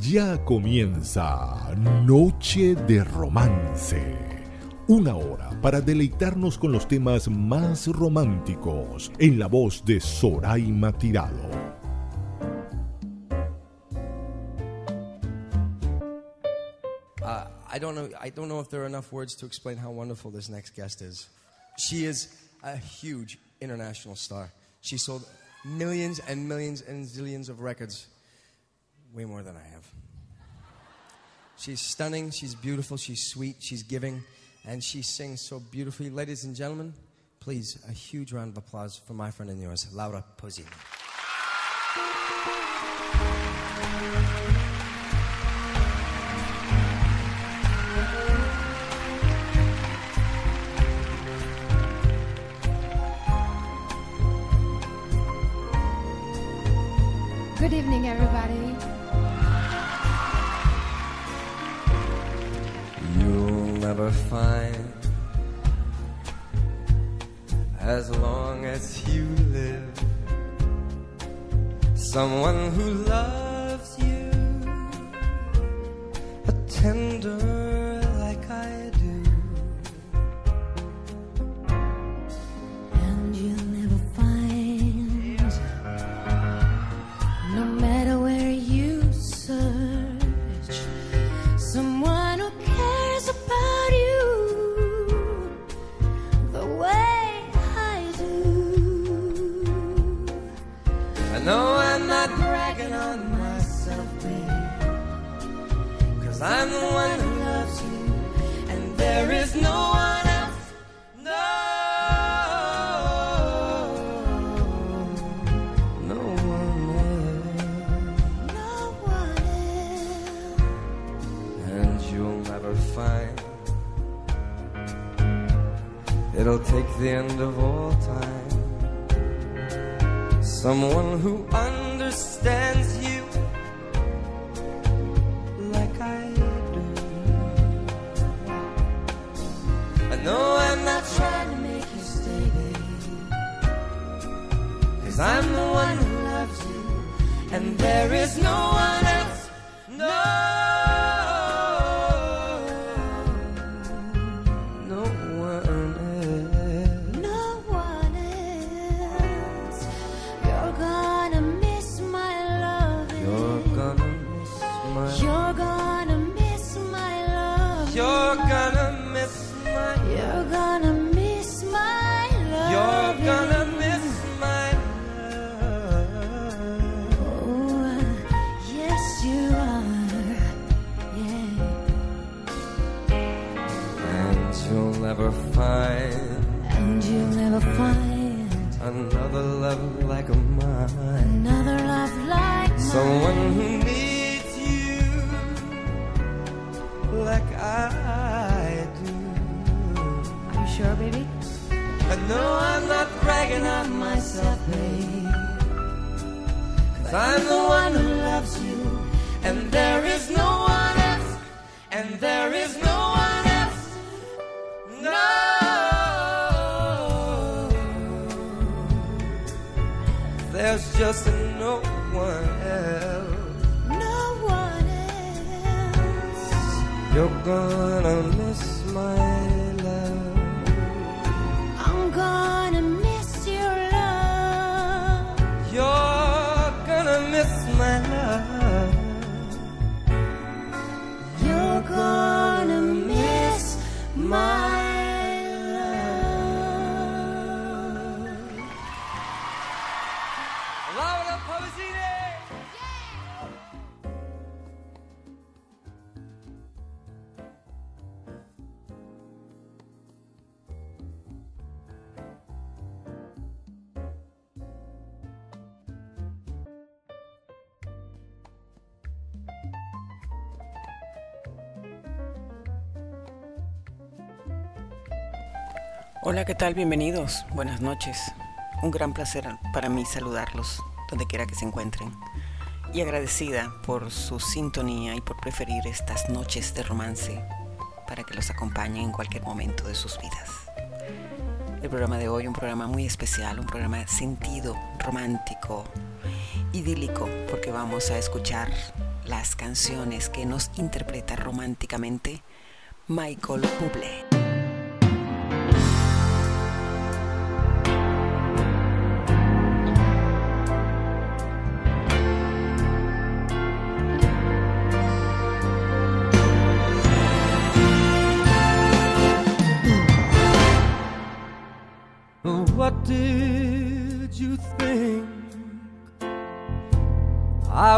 Ya comienza Noche de Romance. Una hora para deleitarnos con los temas más románticos en la voz de Soraima Tirado. Uh, I don't know. I don't know if there are enough words to explain how wonderful this next guest is. She is a huge international star. She sold millions and millions and zillions of records, way more than I have. She's stunning. She's beautiful. She's sweet. She's giving, and she sings so beautifully. Ladies and gentlemen, please a huge round of applause for my friend and yours, Laura Pausini. Good evening, everybody. Never find. As long as you live someone who loves you a tender the end of all time. Someone who understands you like I do. I know I'm not trying to make you stay. Cause I'm the one who loves you, and there is no one else. I'm the one who loves you, and there is no one else, and there is no one else. No. There's just no one else. No one else. You're gonna miss my Hola, ¿qué tal? Bienvenidos. Buenas noches. Un gran placer para mí saludarlos donde quiera que se encuentren. Y agradecida por su sintonía y por preferir estas noches de romance para que los acompañen en cualquier momento de sus vidas. El programa de hoy, un programa muy especial, un programa sentido romántico, idílico, porque vamos a escuchar las canciones que nos interpreta románticamente Michael Bublé.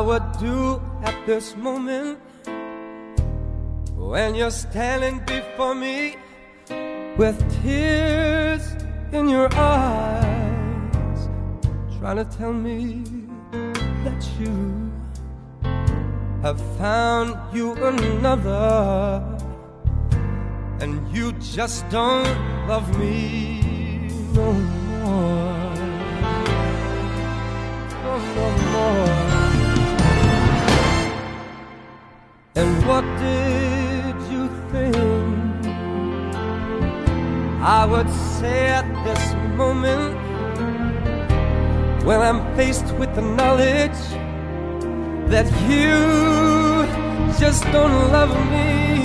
Would do at this moment when you're standing before me with tears in your eyes, trying to tell me that you have found you another and you just don't love me no more. No, no more. And what did you think I would say at this moment when I'm faced with the knowledge that you just don't love me?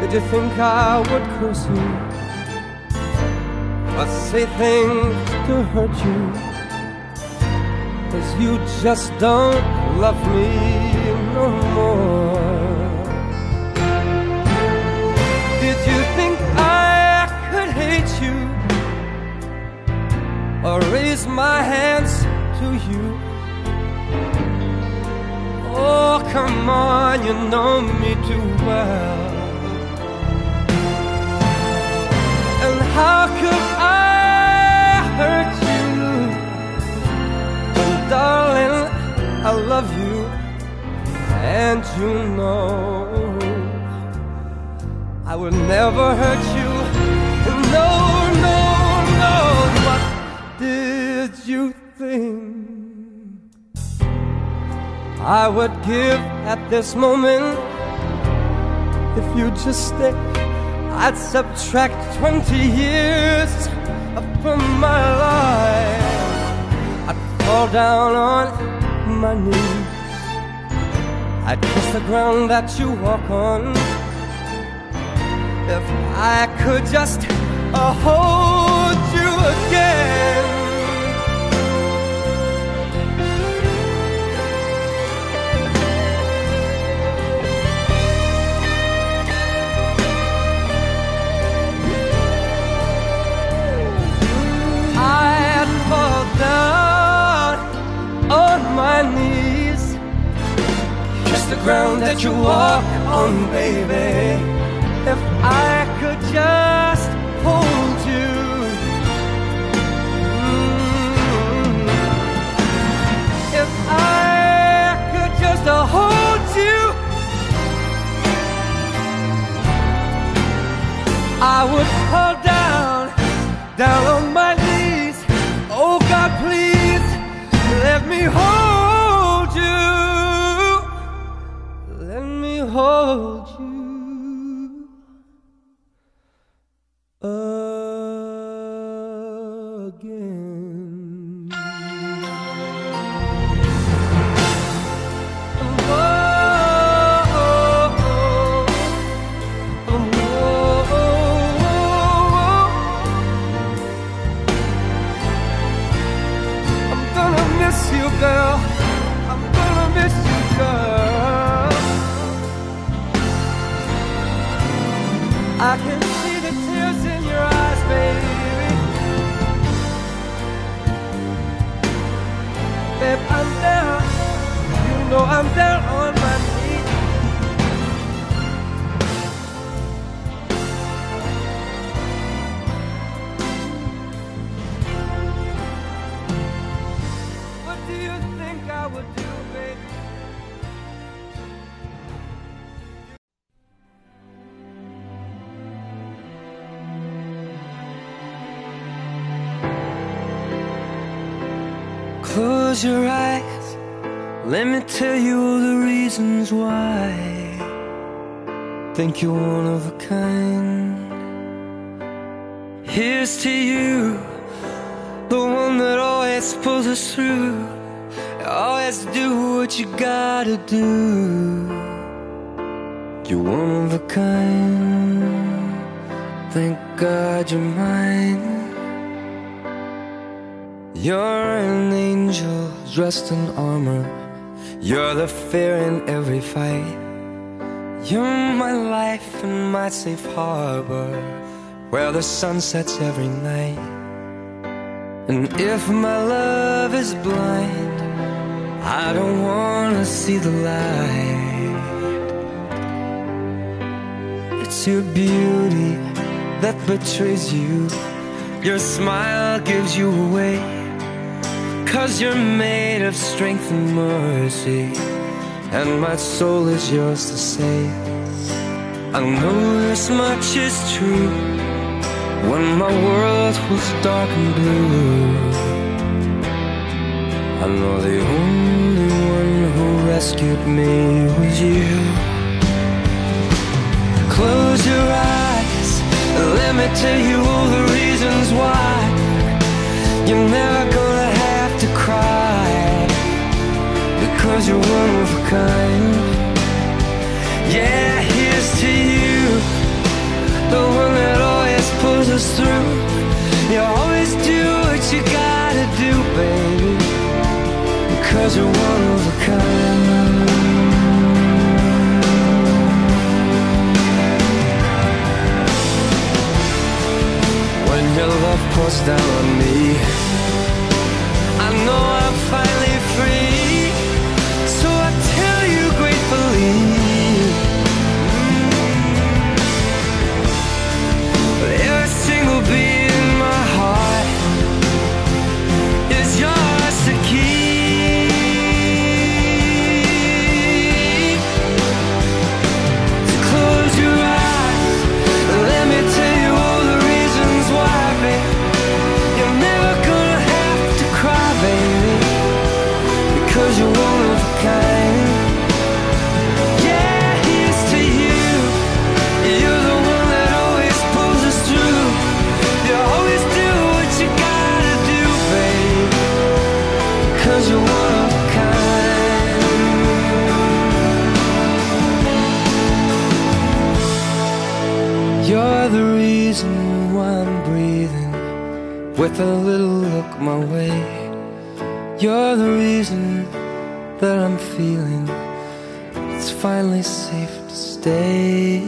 Did you think I would curse you or say things to hurt you? Cause you just don't love me no more. Did you think I could hate you or raise my hands to you? Oh, come on, you know me too well. And how could I hurt you? Well, darling, I love you, and you know I would never hurt you. No, no, no. What did you think I would give at this moment if you just stay? I'd subtract 20 years from my life. I'd fall down on my knees. I'd kiss the ground that you walk on. If I could just uh, hold you again. Ground that you walk on, baby. If I could just hold you. Mm. If I could just hold you. I would fall down, down on my knees. Oh God, please let me hold hold you. Think you're one of a kind. Here's to you, the one that always pulls us through. Always do what you gotta do. You're one of a kind. Thank God you're mine. You're an angel dressed in armor. You're the fear in every fight. You're my life and my safe harbor, where the sun sets every night. And if my love is blind, I don't wanna see the light. It's your beauty that betrays you. Your smile gives you away. Cause you're made of strength and mercy. And my soul is yours to save. I know this much is true. When my world was dark and blue, I know the only one who rescued me was you. Close your eyes, let me tell you all the reasons why you're never gonna have to cry because you're a kind. Yeah, here's to you, the one that always pulls us through. You always do what you gotta do, baby, because you're one of a kind. When your love pours down on me, I know I'm finally with a little look my way. You're the reason that I'm feeling it's finally safe to stay.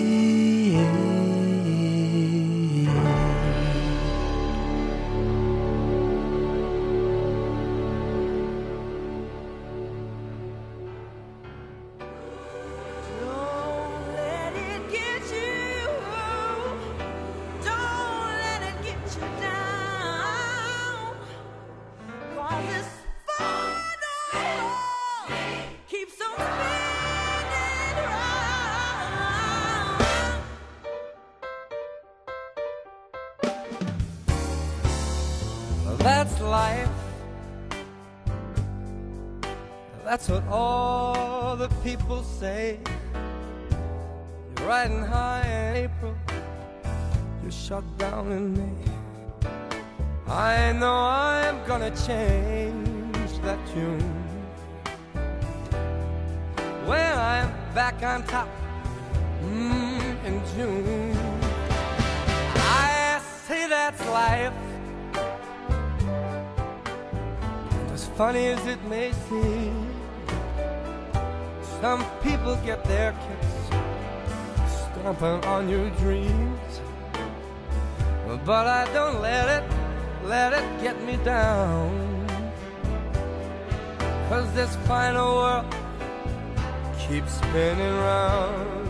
Spinning round.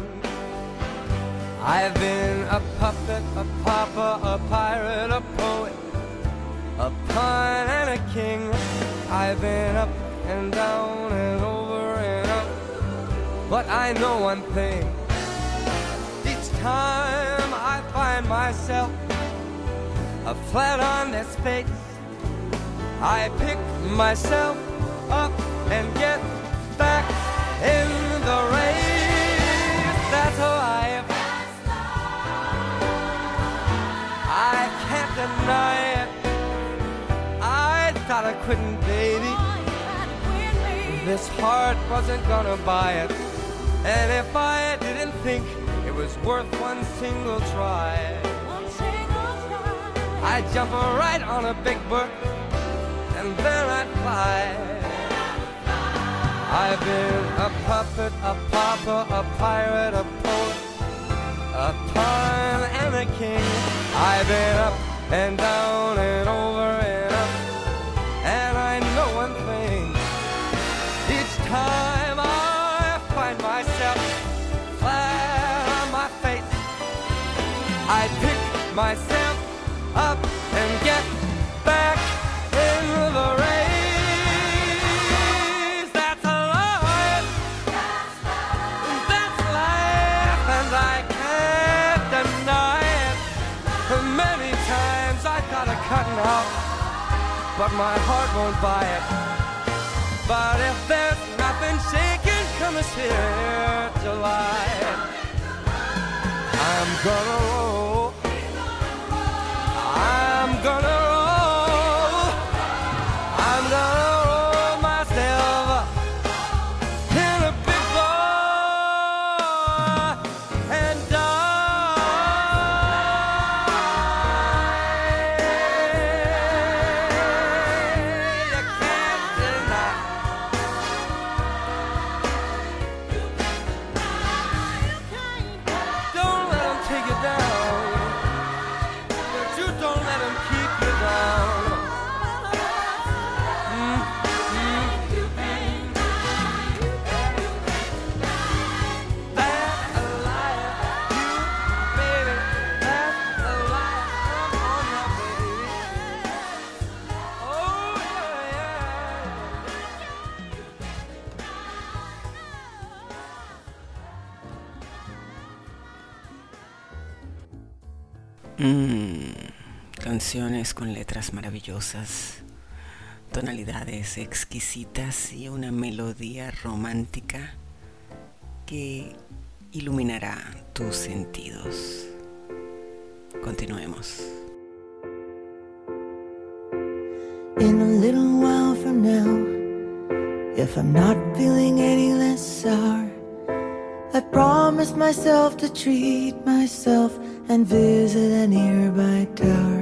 I've been a puppet, a pauper, a pirate, a poet, a pawn and a king. I've been up and down and over and up. But I know one thing. Each time I find myself a flat on this face, I pick myself up and get back in the race. That's life. I can't deny it. I thought I couldn't, baby. This heart wasn't gonna buy it. And if I didn't think it was worth one single try, I'd jump right on a big bird and then I'd fly. I've been a puppet, a pauper, a pirate, a poet, a pawn and a king. I've been up and down and over and up, and I know one thing. Each time I find myself flat on my face, I pick myself but my heart won't buy it. But if there's nothing shaking, come this here July. I'm gonna roll. I'm gonna canciones con letras maravillosas, tonalidades exquisitas y una melodía romántica que iluminará tus sentidos. Continuemos. In a little while from now, if I'm not feeling any less sour, I promise myself to treat myself and visit a nearby tower.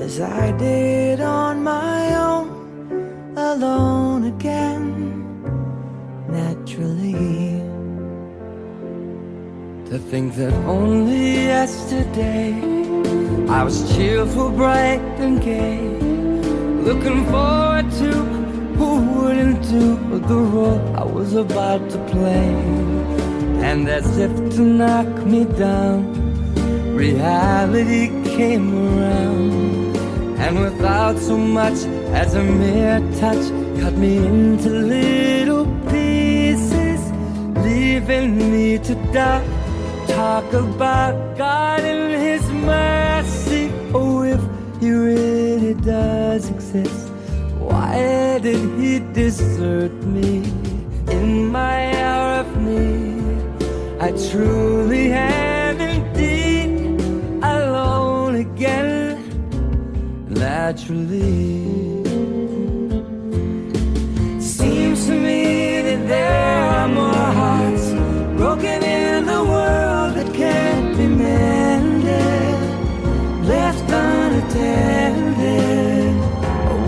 as I did on my own, alone again, naturally. To think that only yesterday I was cheerful, bright, and gay, looking forward to who wouldn't do the role I was about to play. And as if to knock me down, reality came around, and without so much as a mere touch, cut me into little pieces, leaving me to doubt. Talk about God and His mercy. Oh, if He really does exist, why did He desert me in my hour of need? I truly am indeed alone again, naturally. Seems to me that there are more hearts broken in the world that can't be mended, left unattended.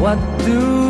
What do?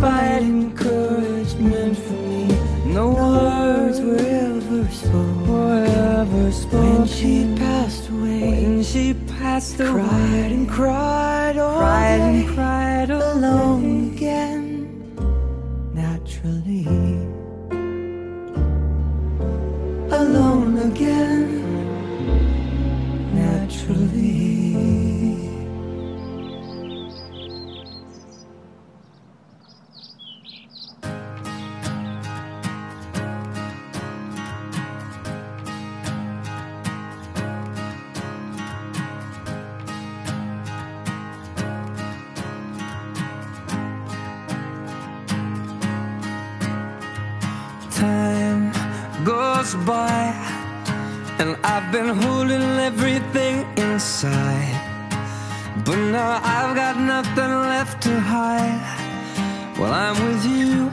Despite encouragement from me, no words were ever spoken. Spoken. When she passed away, When she passed away, cried and cried all cried day, and cried alone again, naturally. Alone again, naturally. Inside. But now I've got nothing left to hide. Well, I'm with you,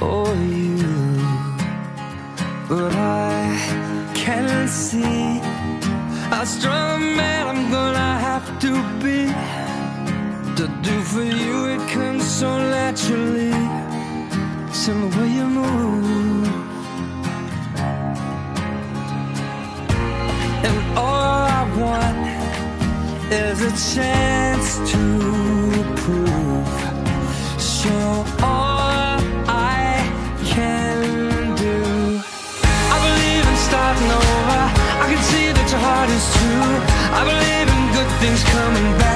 oh, you. But I can see how strong man I'm gonna have to be. To do for you, it comes so naturally. The way you move. And all want is a chance to prove. Show all I can do. I believe in starting over. I can see that your heart is true. I believe in good things coming back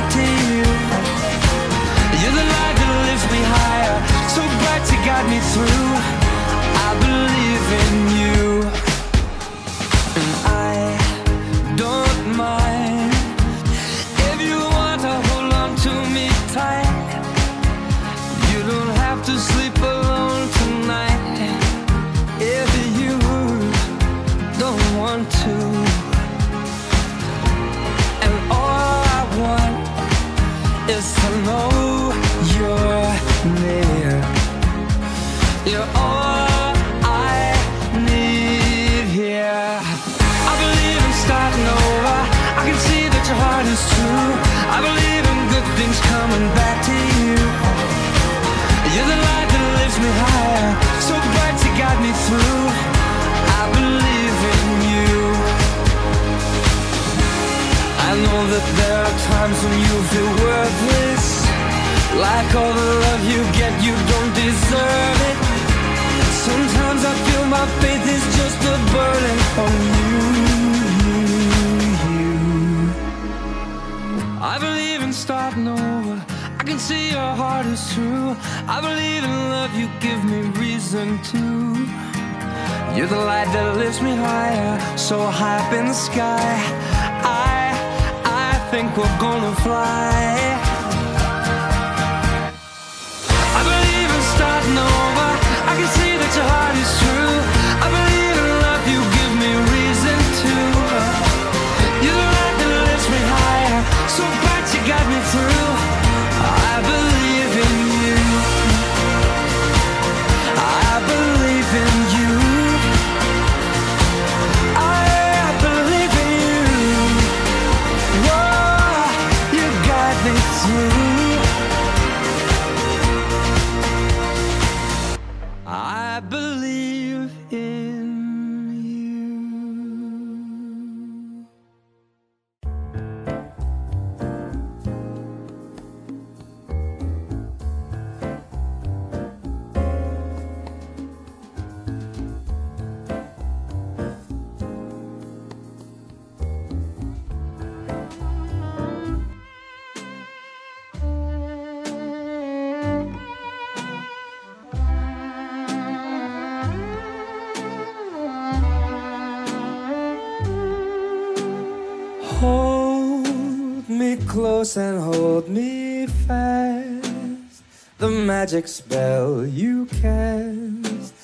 magic spell you cast.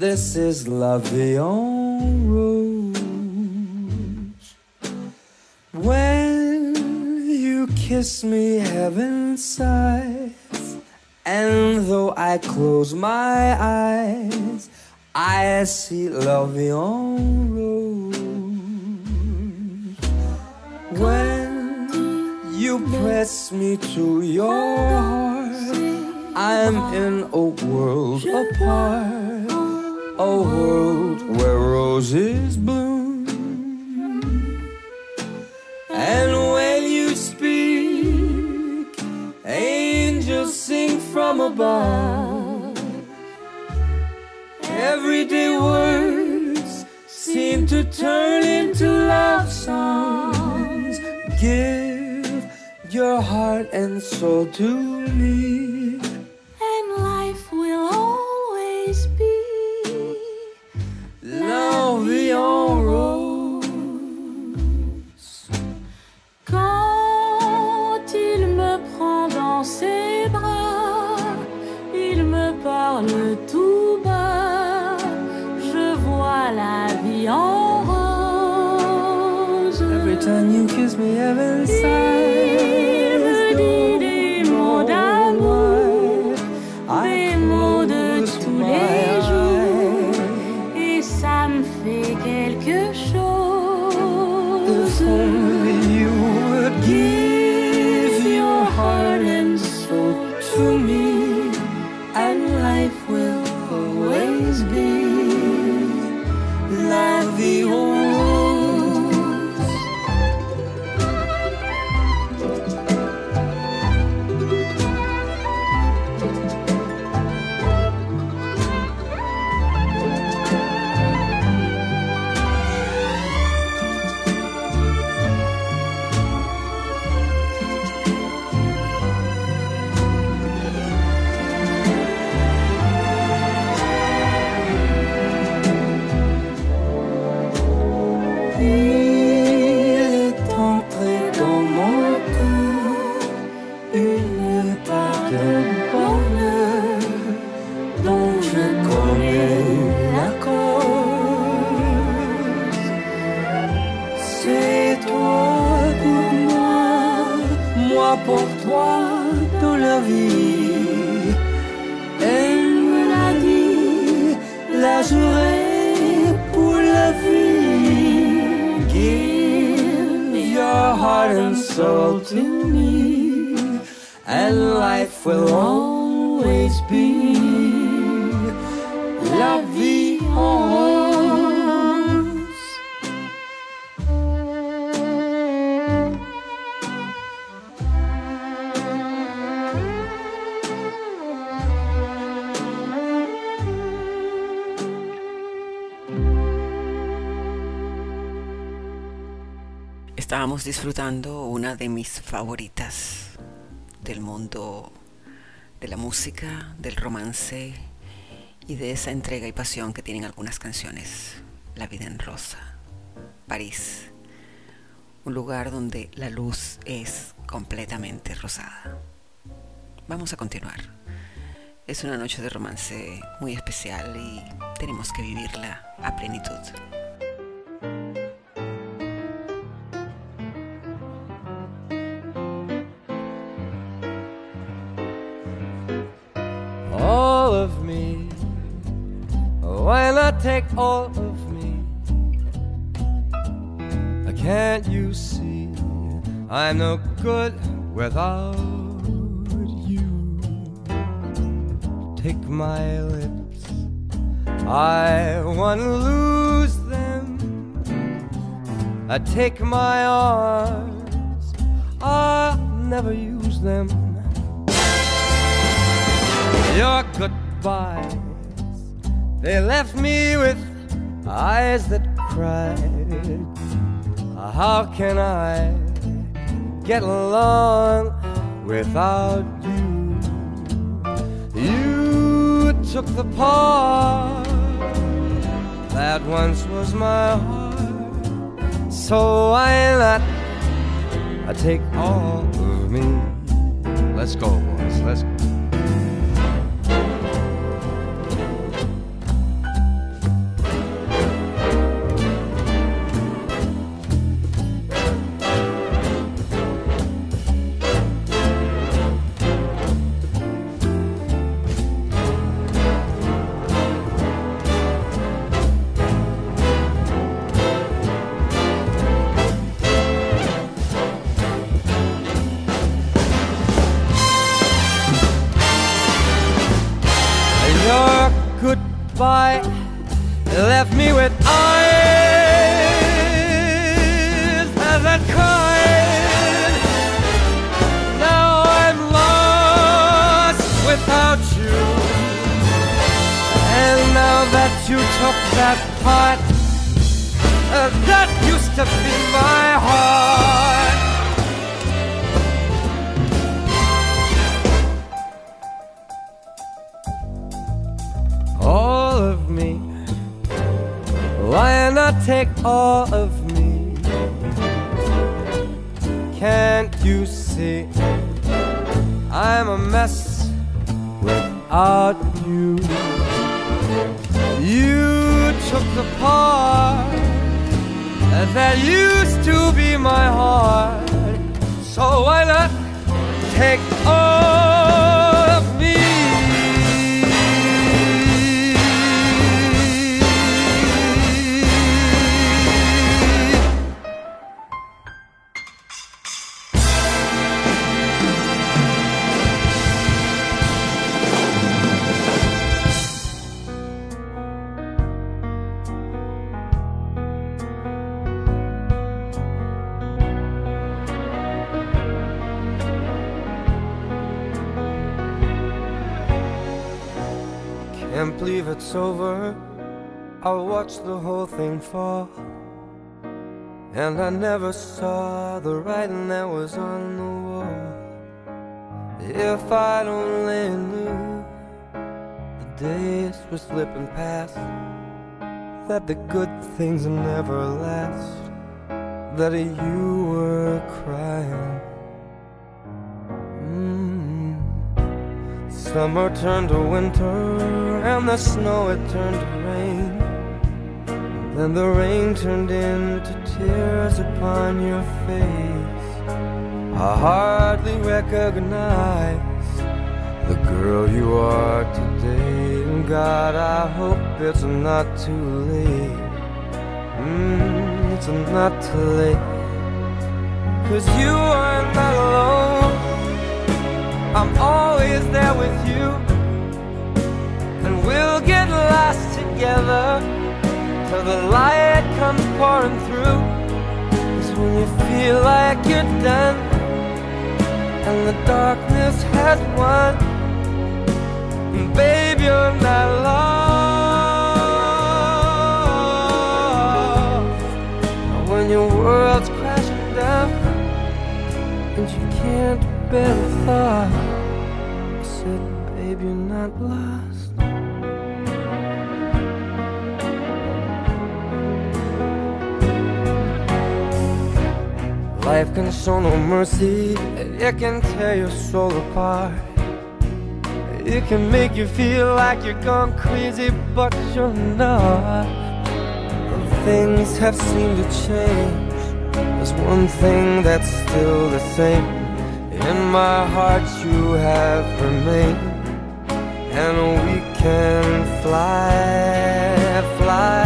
This is la vie en rose. When you kiss me, heaven sighs. And though I close my eyes, I see la vie en rose. When you press me to your heart, I'm in a world apart, a world where roses bloom. And when you speak, angels sing from above. Everyday words seem to turn into love songs. Give your heart and soul to me. Disfrutando una de mis favoritas del mundo de la música, del romance y de esa entrega y pasión que tienen algunas canciones. La vida en rosa, París, un lugar donde la luz es completamente rosada. Vamos a continuar. Es una noche de romance muy especial y tenemos que vivirla a plenitud. All of me? Can't you see I'm no good without you? Take my lips, I wanna lose them. I take my arms, I'll never use them your goodbyes. They left me with eyes that cried. How can I get along without you? You took the part that once was my heart. So why not I take all of me. Let's go, boys. Let's go. The good things never last, that you were crying. Mm. Summer turned to winter, and the snow it turned to rain. Then the rain turned into tears upon your face. I hardly recognize the girl you are today. And God, I hope it's not too late. Mm, it's not too late. Cause you are not alone. I'm always there with you. And we'll get lost together till the light comes pouring through. Is when you feel like you're done and the darkness has won. And babe, you're not lost. Your world's crashing down and you can't bear the thought, I said, babe, you're not lost. Life can show no mercy, it can tear your soul apart. It can make you feel like you're gone crazy, but you're not. Things have seemed to change. There's one thing that's still the same. In my heart, you have remained, and we can fly, fly,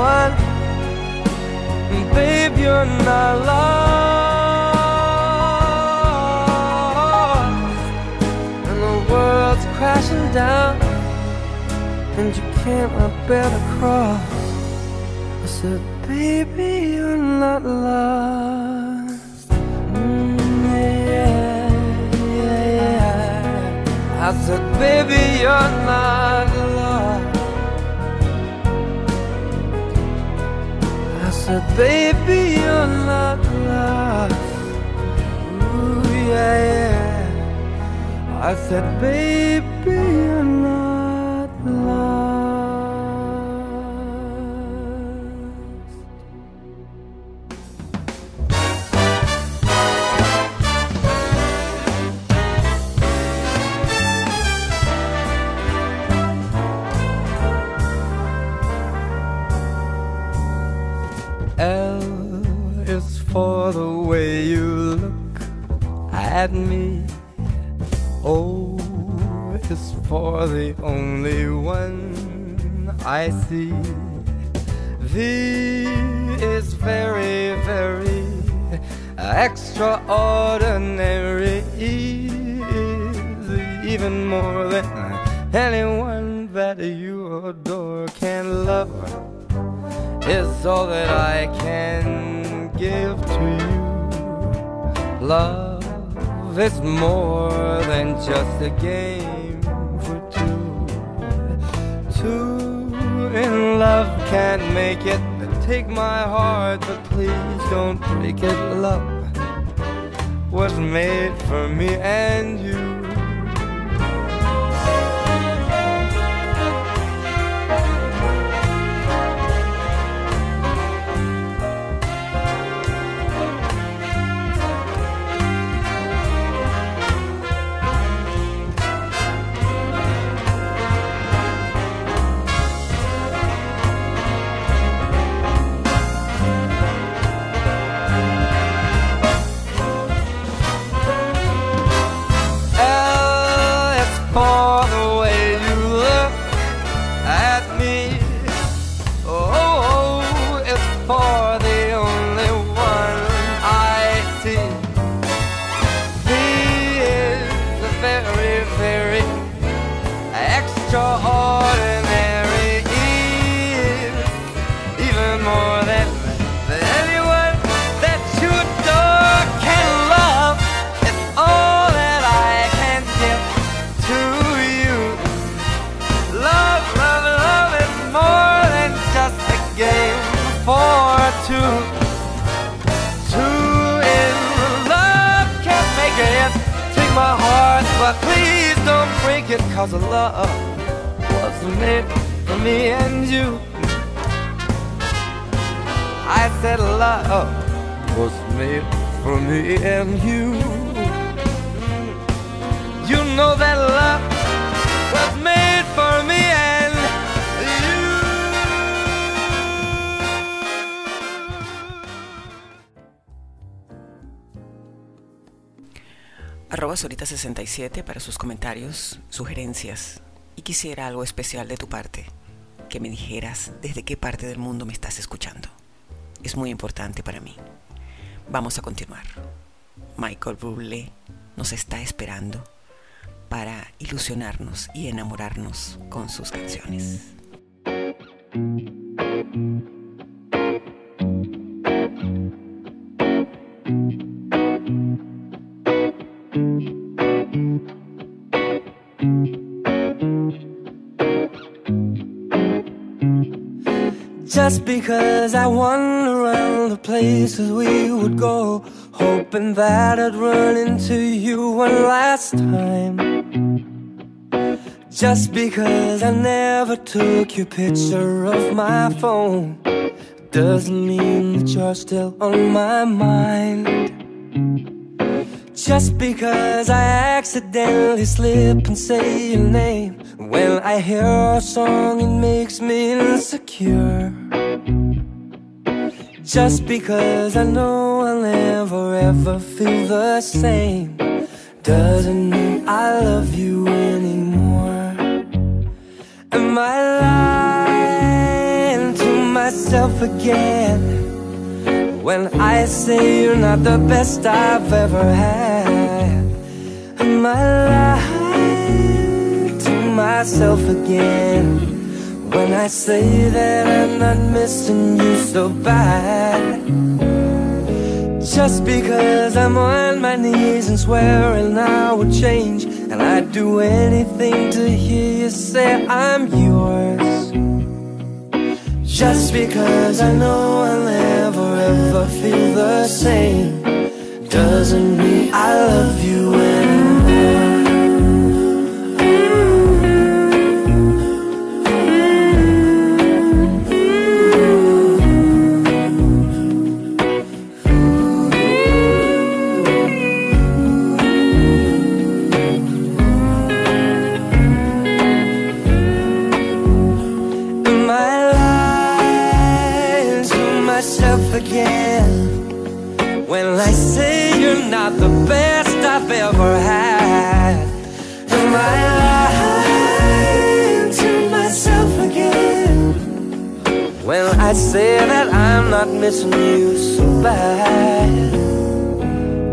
one. And babe, you're not lost. And the world's crashing down, and you can't bear to cross. I said, baby, you're not lost. Mm, I said, baby, you're not. Said, baby, you're not lost. Ooh, yeah, yeah. I said, baby, a game cause love was made for me and you. I said love was made for me and you. You know that love was made Arroba Sorita67 para sus comentarios, sugerencias y quisiera algo especial de tu parte, que me dijeras desde qué parte del mundo me estás escuchando. Es muy importante para mí. Vamos a continuar. Michael Bublé nos está esperando para ilusionarnos y enamorarnos con sus canciones. Just because I wander around the places we would go, hoping that I'd run into you one last time. Just because I never took your picture of my phone, doesn't mean that you're still on my mind. Just because I accidentally slip and say your name When I hear a song it makes me insecure Just because I know I'll never ever feel the same Doesn't mean I love you anymore Am I lying to myself again? When I say you're not the best I've ever had Am I lying to myself again When I say that I'm not missing you so bad Just because I'm on my knees and swearing I will change And I'd do anything to hear you say I'm yours. Just because I know I'll never ever feel the same doesn't mean I love you I say you're not the best I've ever had? Am I lying to myself again when I say that I'm not missing you so bad?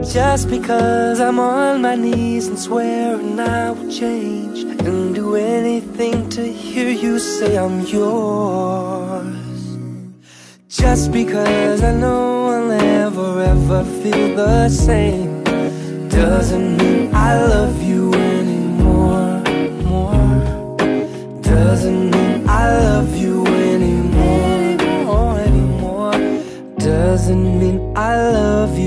Just because I'm on my knees and swearing I will change and do anything to hear you say I'm yours. Just because I know I'll never ever feel the same doesn't mean I love you anymore. More doesn't mean I love you anymore. Anymore doesn't mean I love you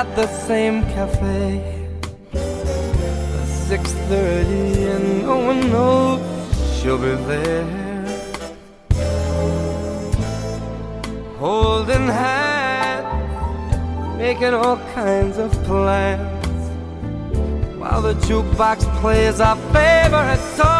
at the same cafe. Six thirty, and no one knows she'll be there. Holding hands, making all kinds of plans, while the jukebox plays our favorite song.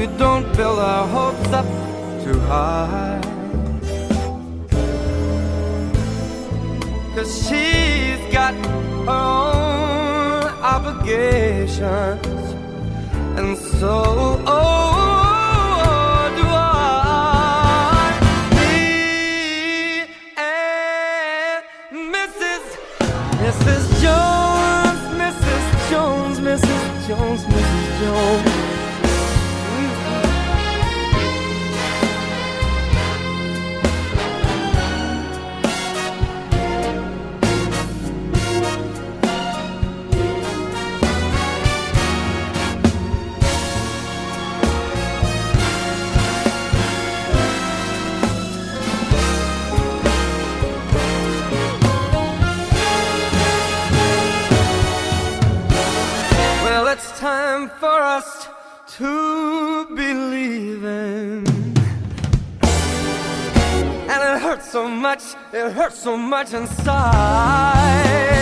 we don't build our hopes up too high. Cause she's got her own obligations, and so oh, for us to believe in. And it hurts so much, it hurts so much inside.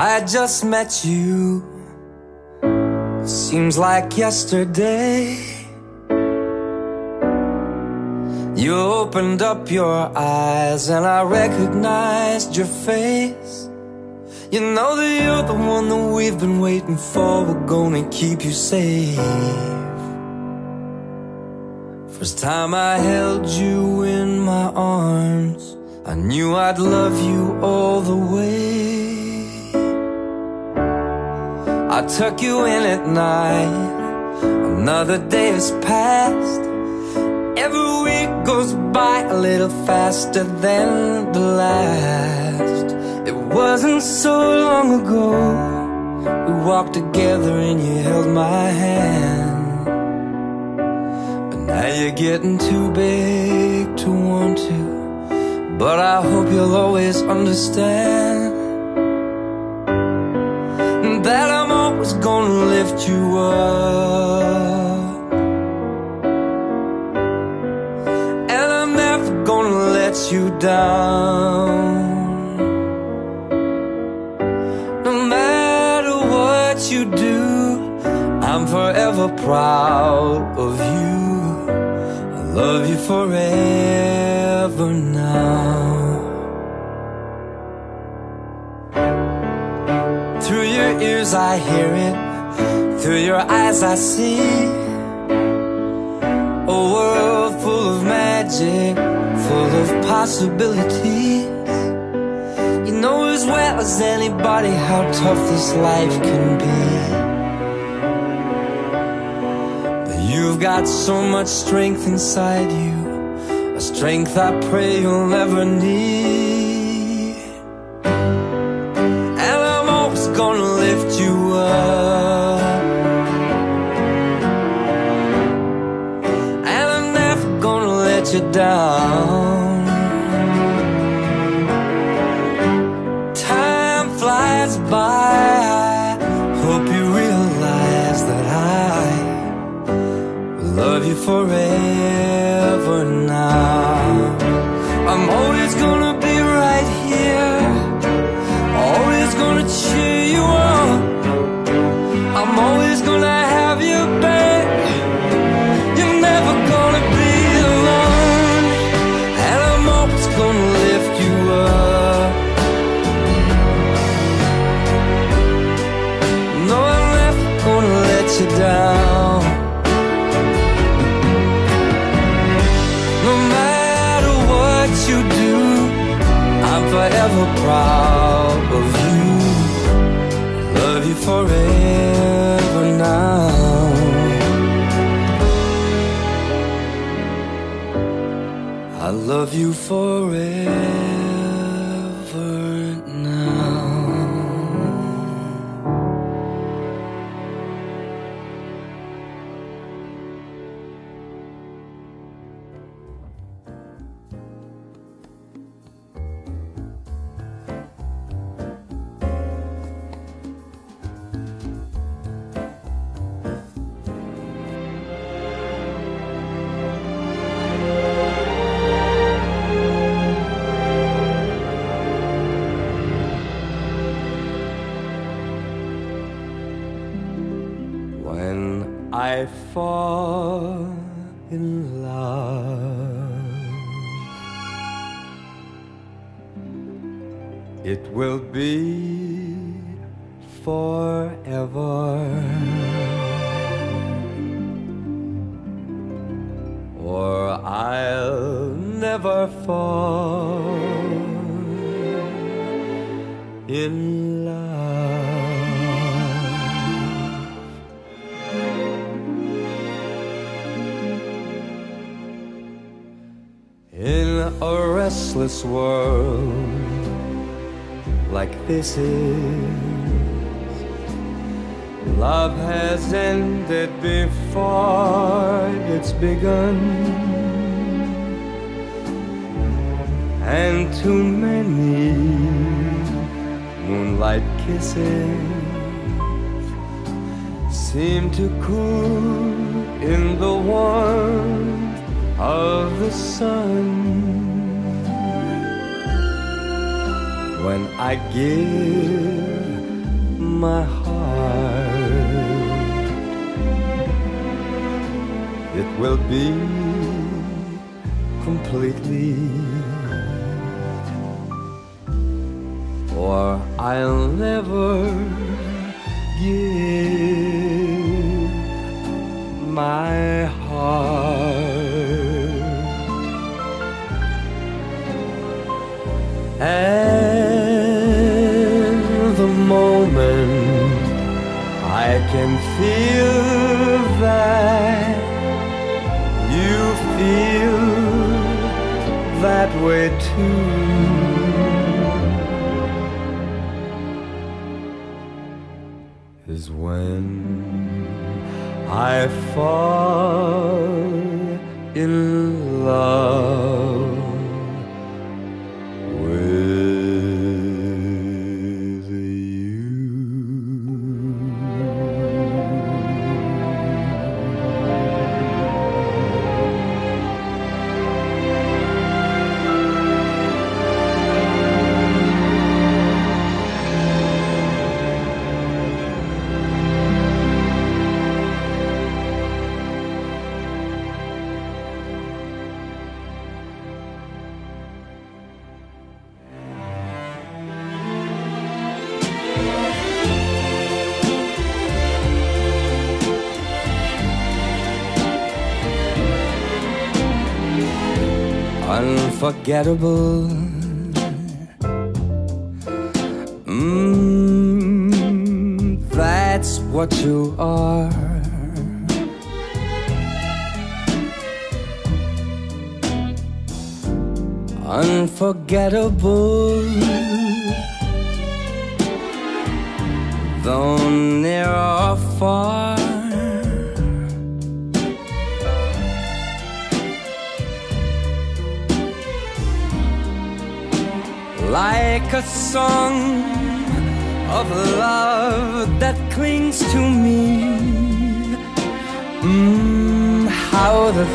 I just met you. Seems like yesterday. You opened up your eyes and I recognized your face. You know that you're the one that we've been waiting for. We're gonna keep you safe. First time I held you in my arms, I knew I'd love you all the way. I tuck you in at night. Another day has passed. Every week goes by a little faster than the last. It wasn't so long ago. We walked together and you held my hand. But now you're getting too big to want to. But I hope you'll always understand that I'm always gonna lift you up. And I'm never gonna let you down. No matter what you do, I'm forever proud of you. I love you forever now. Ears I hear it, through your eyes I see a world full of magic, full of possibilities. You know as well as anybody how tough this life can be. But you've got so much strength inside you, a strength I pray you'll never need. Down. Time flies by. I hope you realize that I love you forever you forever be completely Unforgettable. Mm, that's what you are. Unforgettable.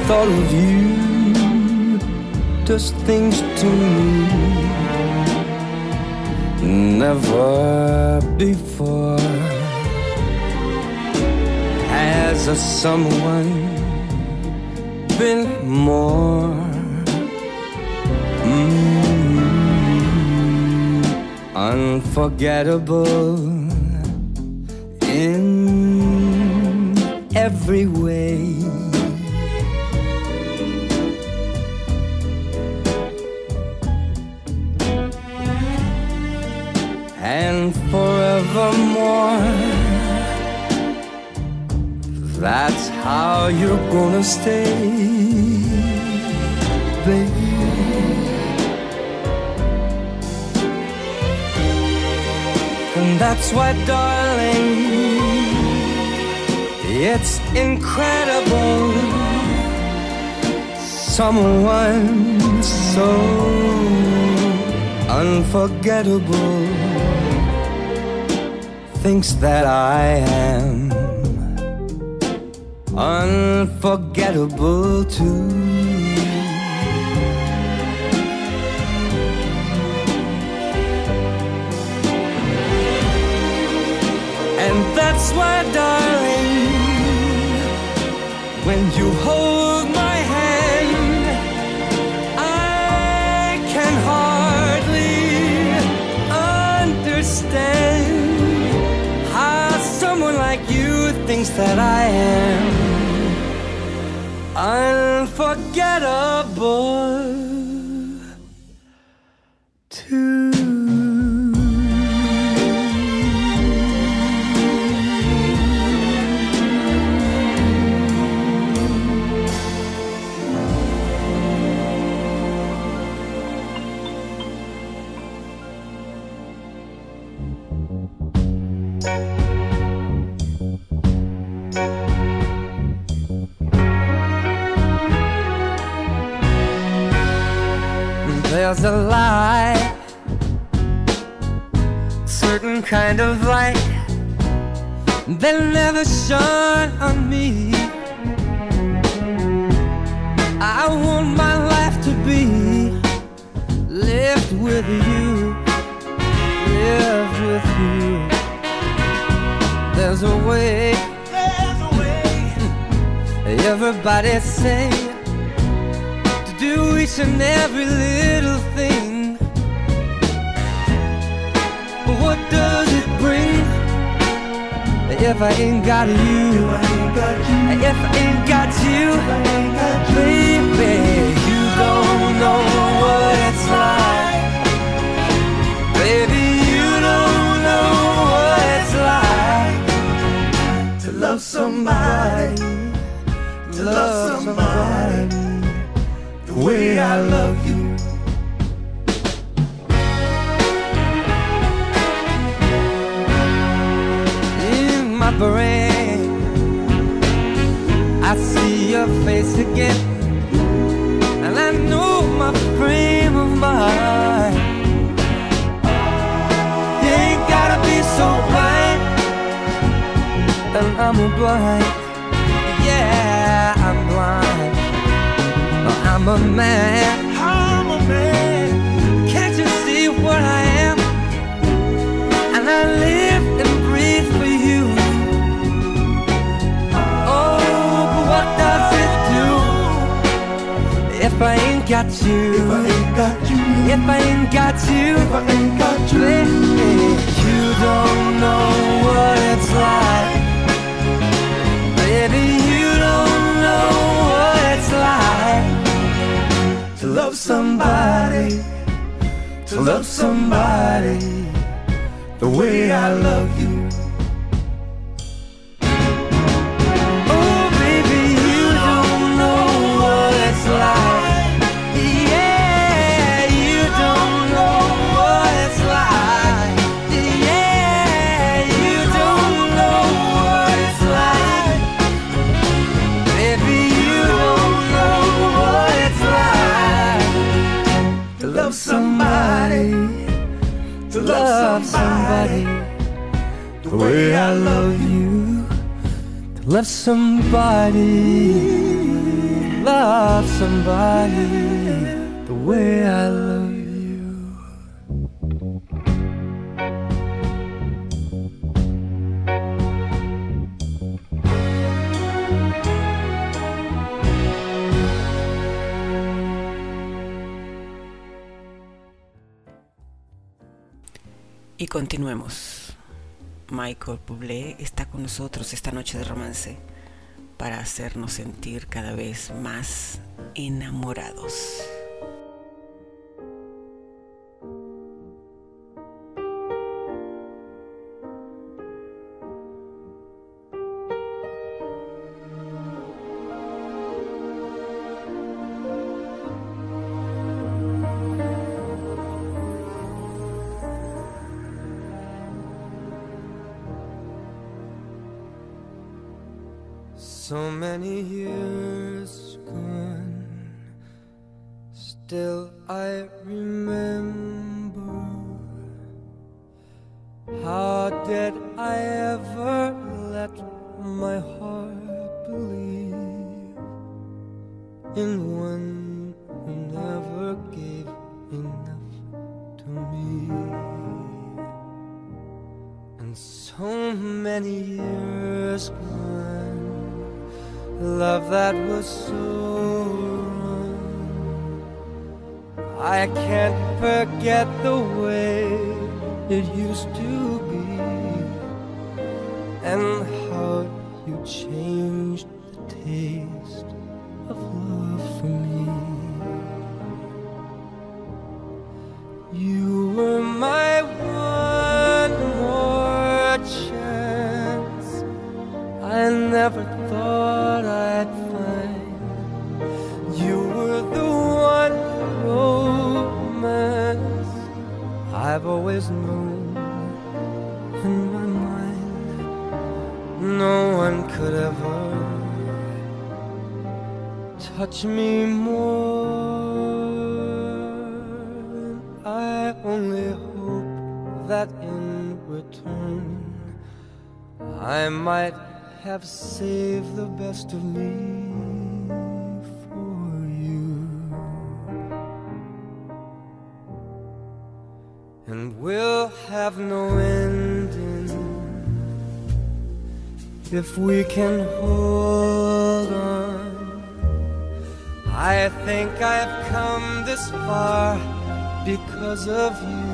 Thought of you does things to me. Never before has a someone been more. Mm-hmm. unforgettable stay, baby. And that's why, darling, it's incredible. Someone so unforgettable thinks that I am too. And that's why, darling, when you hold my hand, I can hardly understand how someone like you thinks that I am unforgettable There's a light, certain kind of light that never shone on me. I want my life to be lived with you, lived with you. There's a way, there's a way. Everybody say to do each and every little thing. But what does it bring if I ain't got you? If I ain't got you, baby, you don't know what it's like. Baby, you don't know what it's like to love somebody, to love somebody way I love you. In my brain, I see your face again, and I know my frame of mind. Ain't gotta be so blind, and I'm a blind. I'm a man. I'm a man. Can't you see what I am? And I live and breathe for you. Oh, but what does it do if I ain't got you? If I ain't got you. If I ain't got you. If I ain't got you. Baby, you don't know what it's like. Baby, love somebody, to love somebody the way I love you. I love you, to love somebody, love somebody the way I love you. Y continuemos. Michael Bublé está con nosotros esta noche de romance para hacernos sentir cada vez más enamorados. Many years gone, still I remember. How did I ever let my heart believe in one who never gave enough to me? And so many years gone love that was so wrong. I can't forget the way it used to always known in my mind. No one could ever touch me more. I only hope that in return I might have saved the best of me if we can hold on. I think I've come this far because of you.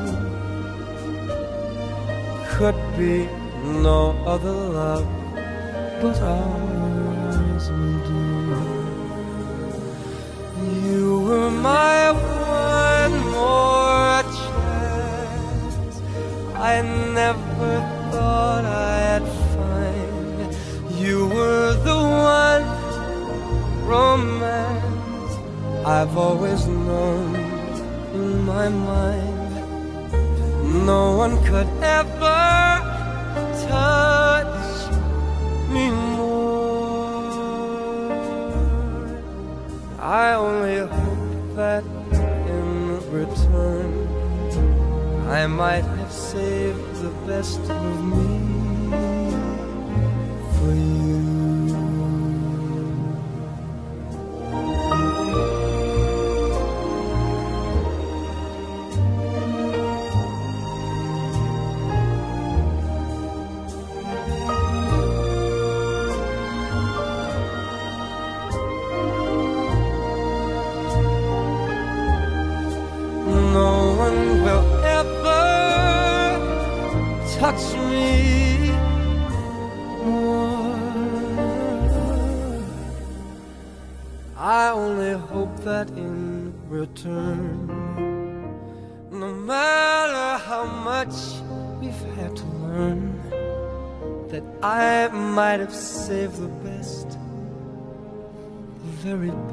Could be no other love but ours will do. You were my one more chance. I never I've always known in my mind. No one could ever touch me more. I only hope that in return I might have saved the best of me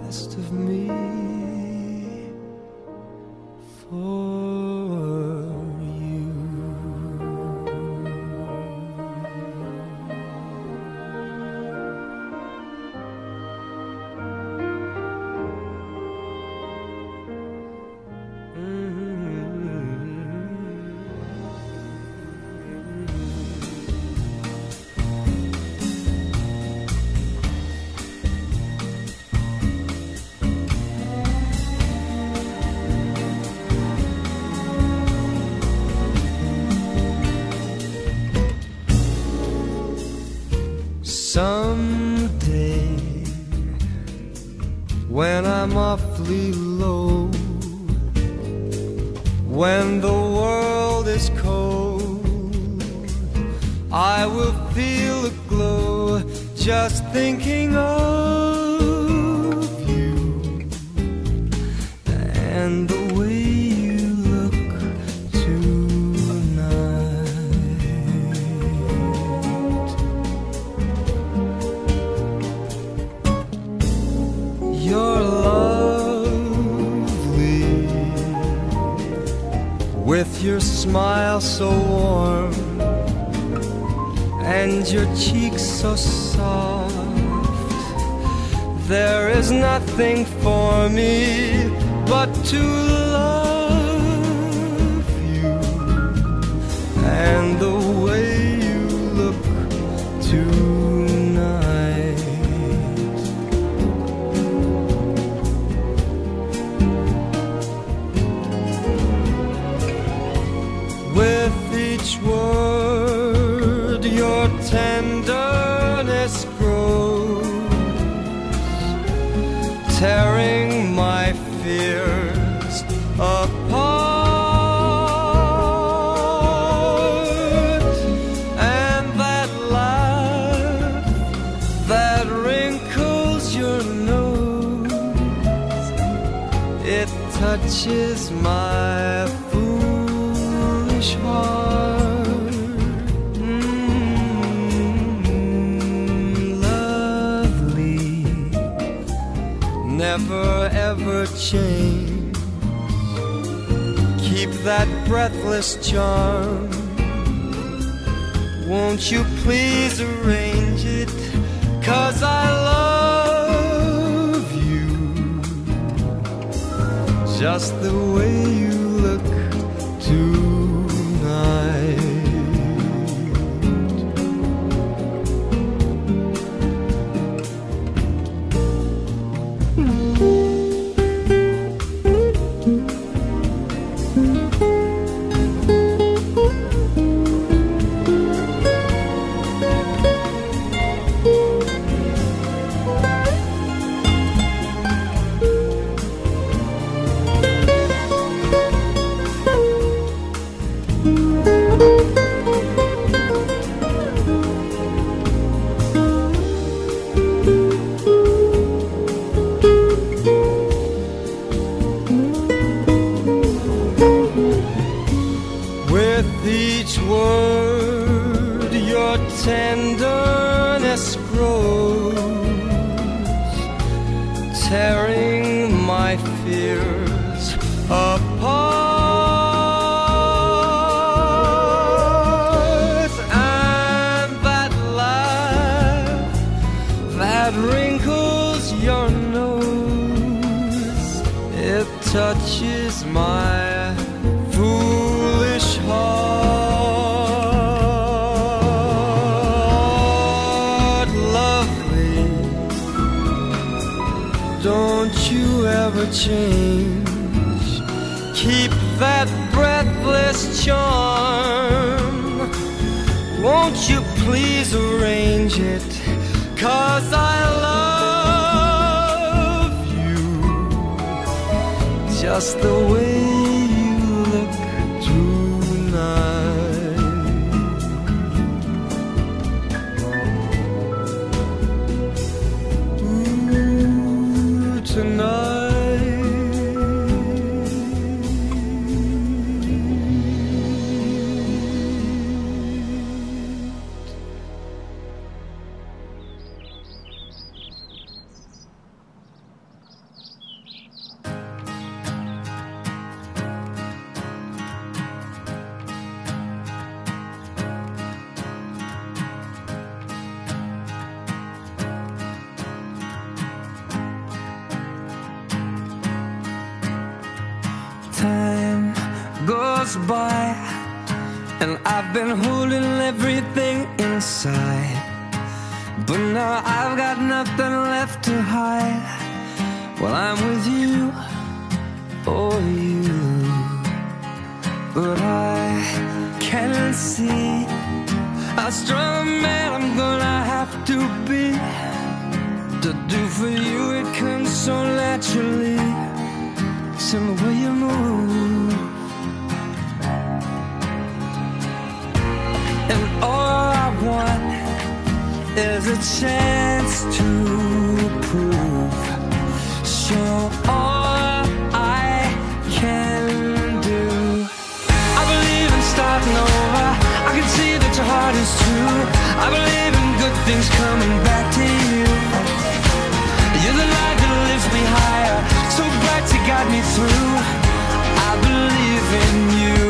best of me Someday, that wrinkles your nose, it touches my foolish heart. Lovely, don't you ever change. Keep that breathless charm. Won't you please arrange it? Cause I just the way But now I've got nothing left to hide. Well, I'm with you, oh, you. But I can't see how strong a man I'm gonna have to be. To do for you, it comes so naturally. The way you move. Is a chance to prove. Show all I can do. I believe in starting over. I can see that your heart is true. I believe in good things coming back to you. You're the light that lifts me higher, so bright to guide me through. I believe in you,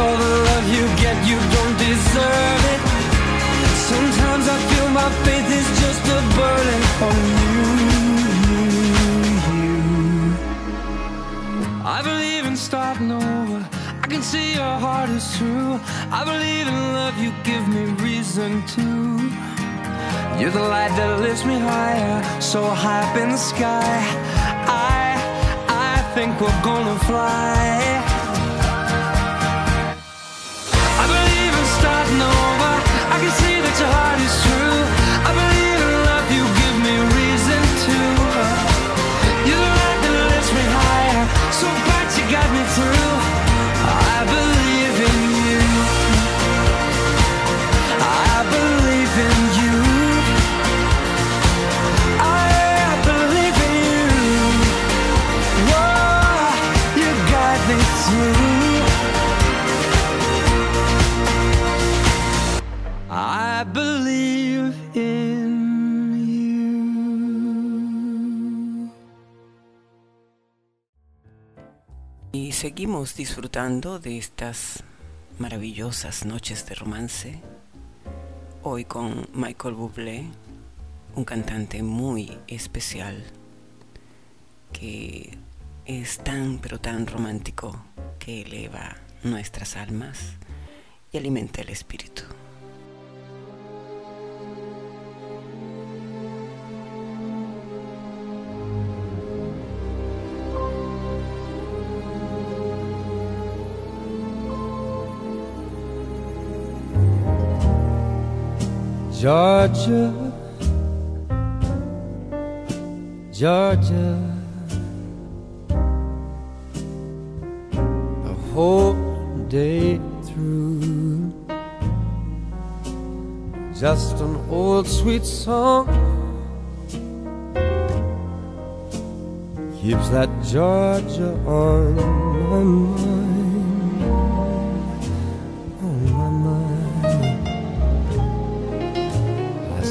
all the love you get, you don't deserve it. Sometimes I feel my faith is just a burden on you. I believe in starting over. I can see your heart is true. I believe in love, you give me reason to. You're the light that lifts me higher, so high up in the sky. I, I think we're gonna fly. I can see that your heart is true. Seguimos disfrutando de estas maravillosas noches de romance. Hoy con Michael Bublé, un cantante muy especial que es tan pero tan romántico que eleva nuestras almas y alimenta el espíritu. Georgia, Georgia, the whole day through. Just an old sweet song. Keeps that Georgia on my mind,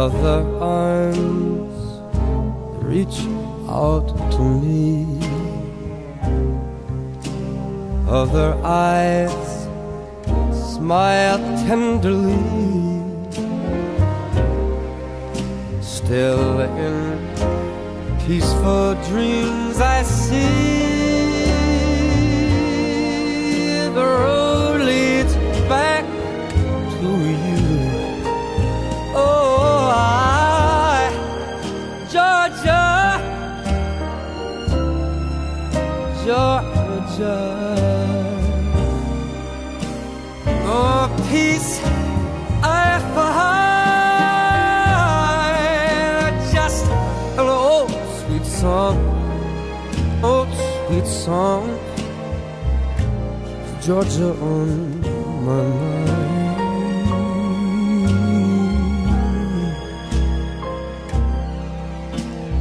Other arms reach out to me. Other eyes smile tenderly. Still in peaceful dreams I see the road Georgia. Oh, peace I find just an old sweet song, old sweet song, Georgia on my mind.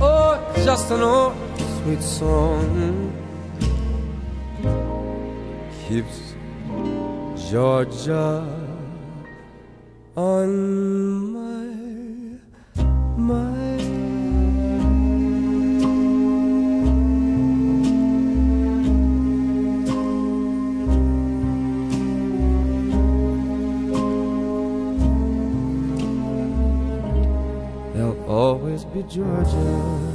Oh, just an old sweet song Georgia on my mind. There'll always be Georgia.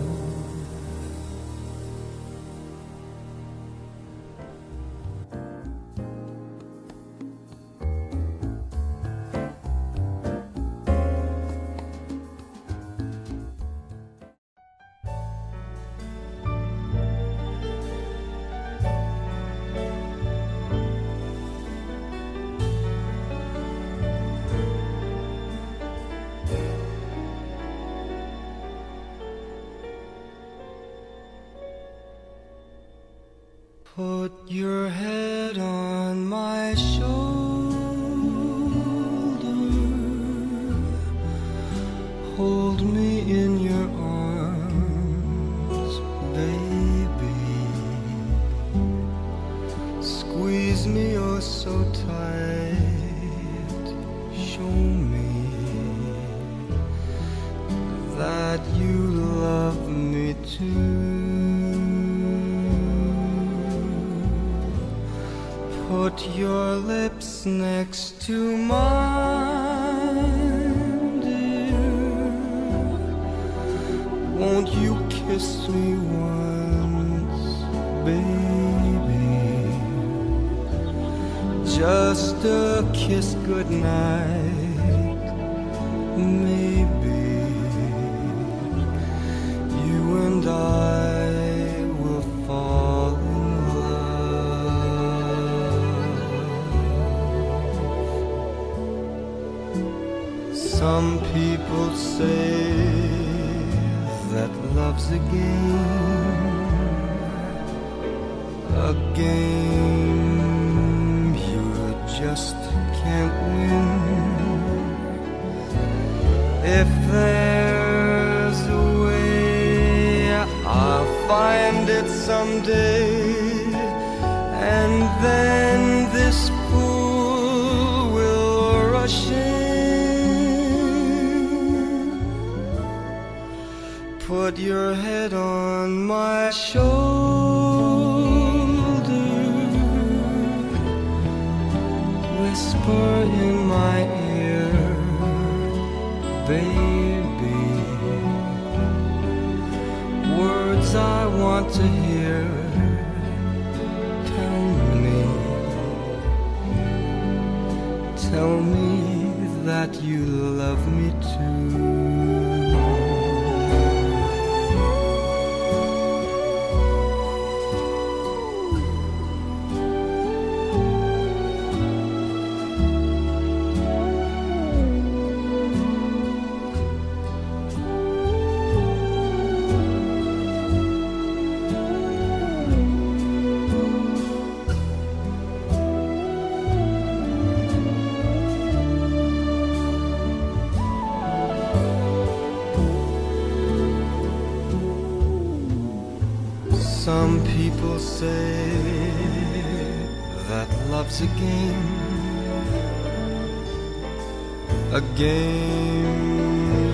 A game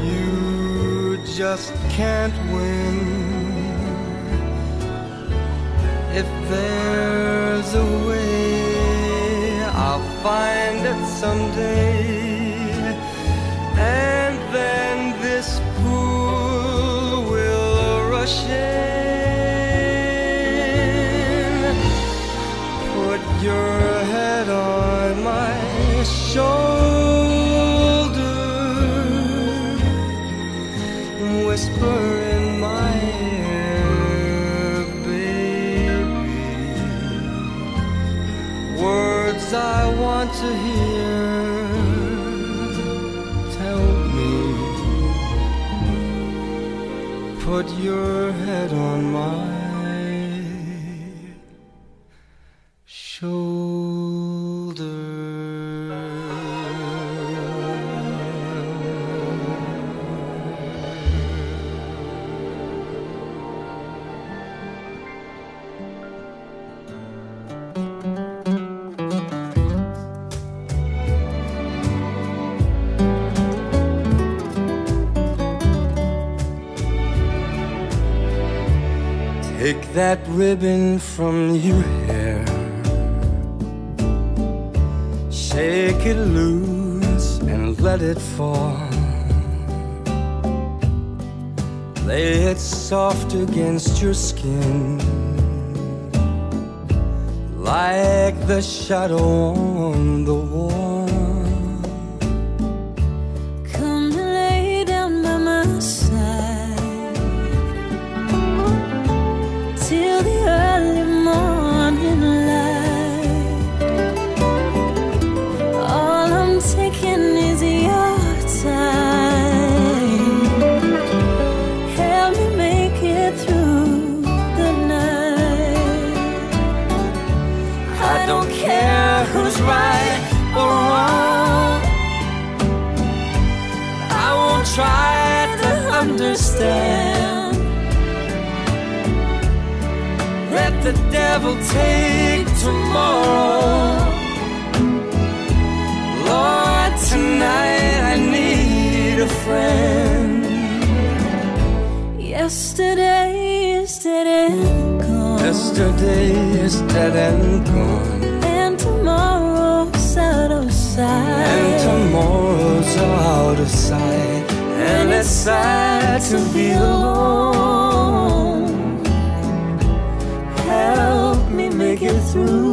you just can't win. If there's a way, I'll find it someday. And then this pool will rush in. Put your that ribbon from your hair. Shake it loose and let it fall. Lay it soft against your skin. Like the shadow on the wall. Understand. Let the devil take tomorrow. Lord, tonight I need a friend. Yesterday is dead and gone. Yesterday is dead and gone. And tomorrow's out of sight. And tomorrow's out of sight. And it's sad to be alone. Help me make it through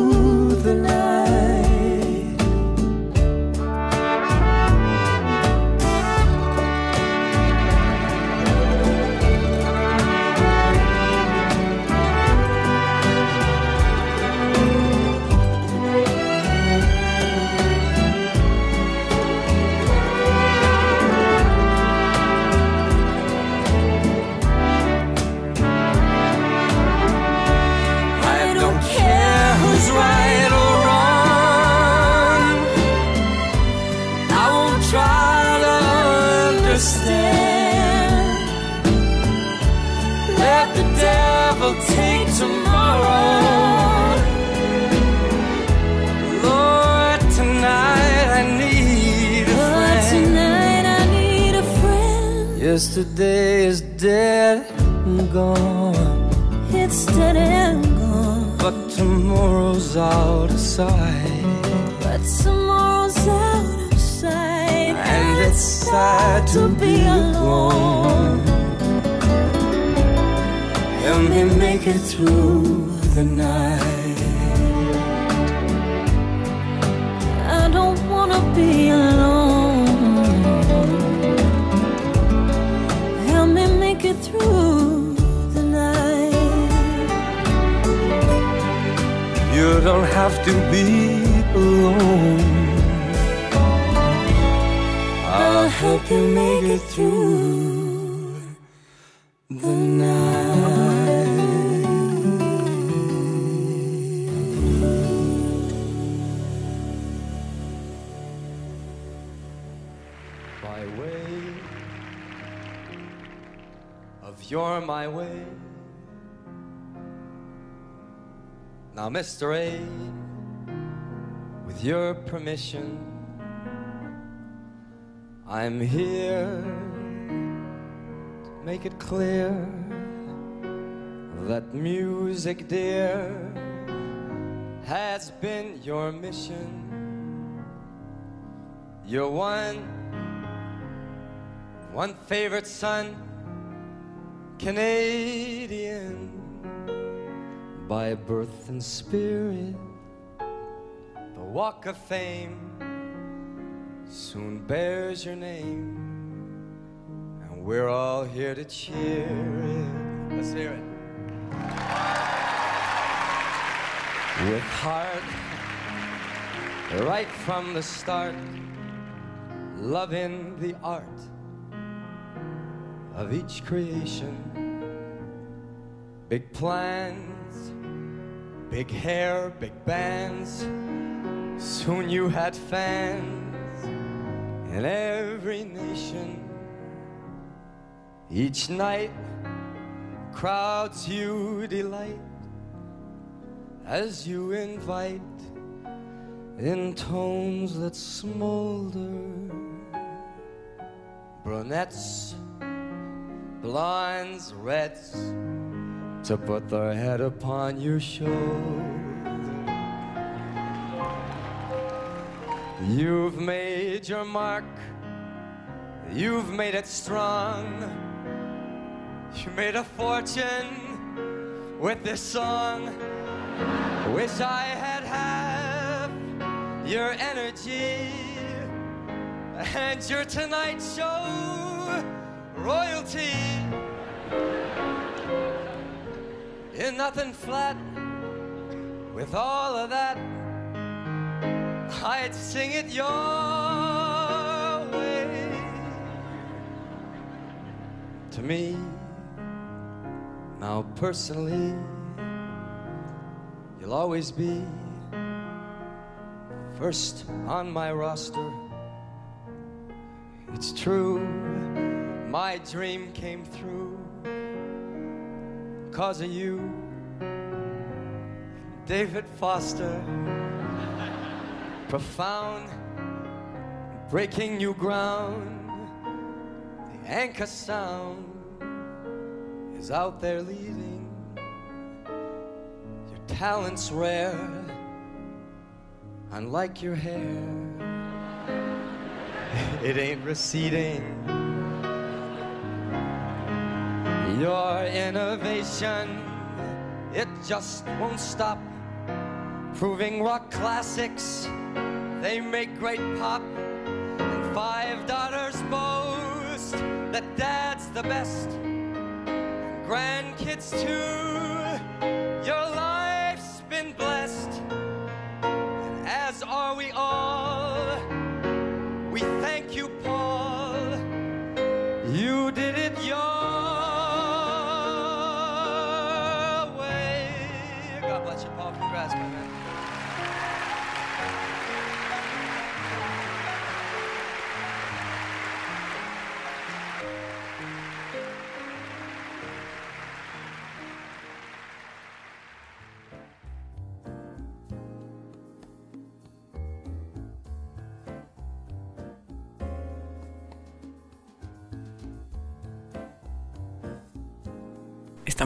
Yesterday is dead and gone. It's dead and gone. But tomorrow's out of sight. But tomorrow's out of sight. And it's sad to be alone. Help me make it through the night. I don't wanna be alone. Through the night. You don't have to be alone. I'll help you make it through My Way. Now, Mr. A, with your permission, I'm here to make it clear that music, dear, has been your mission. You're one one favorite son, Canadian by birth and spirit. The Walk of Fame soon bears your name, and we're all here to cheer it. Let's hear it. With heart, right from the start, loving the art of each creation. Big plans, big hair, big bands. Soon you had fans in every nation. Each night, crowds you delight as you invite in tones that smolder. Brunettes blondes, reds, to put their head upon your shoulder. You've made your mark, you've made it strong. You made a fortune with this song. Wish I had half your energy and your tonight show royalty. You're nothing flat with all of that. I'd sing it your way. To me, now personally, you'll always be first on my roster. It's true, my dream came through because of you, David Foster. Profound, breaking new ground, the anchor sound is out there leading. Your talent's rare, unlike your hair. It ain't receding. Your innovation, it just won't stop. Proving rock classics, they make great pop. And five daughters boast that dad's the best. Grandkids too,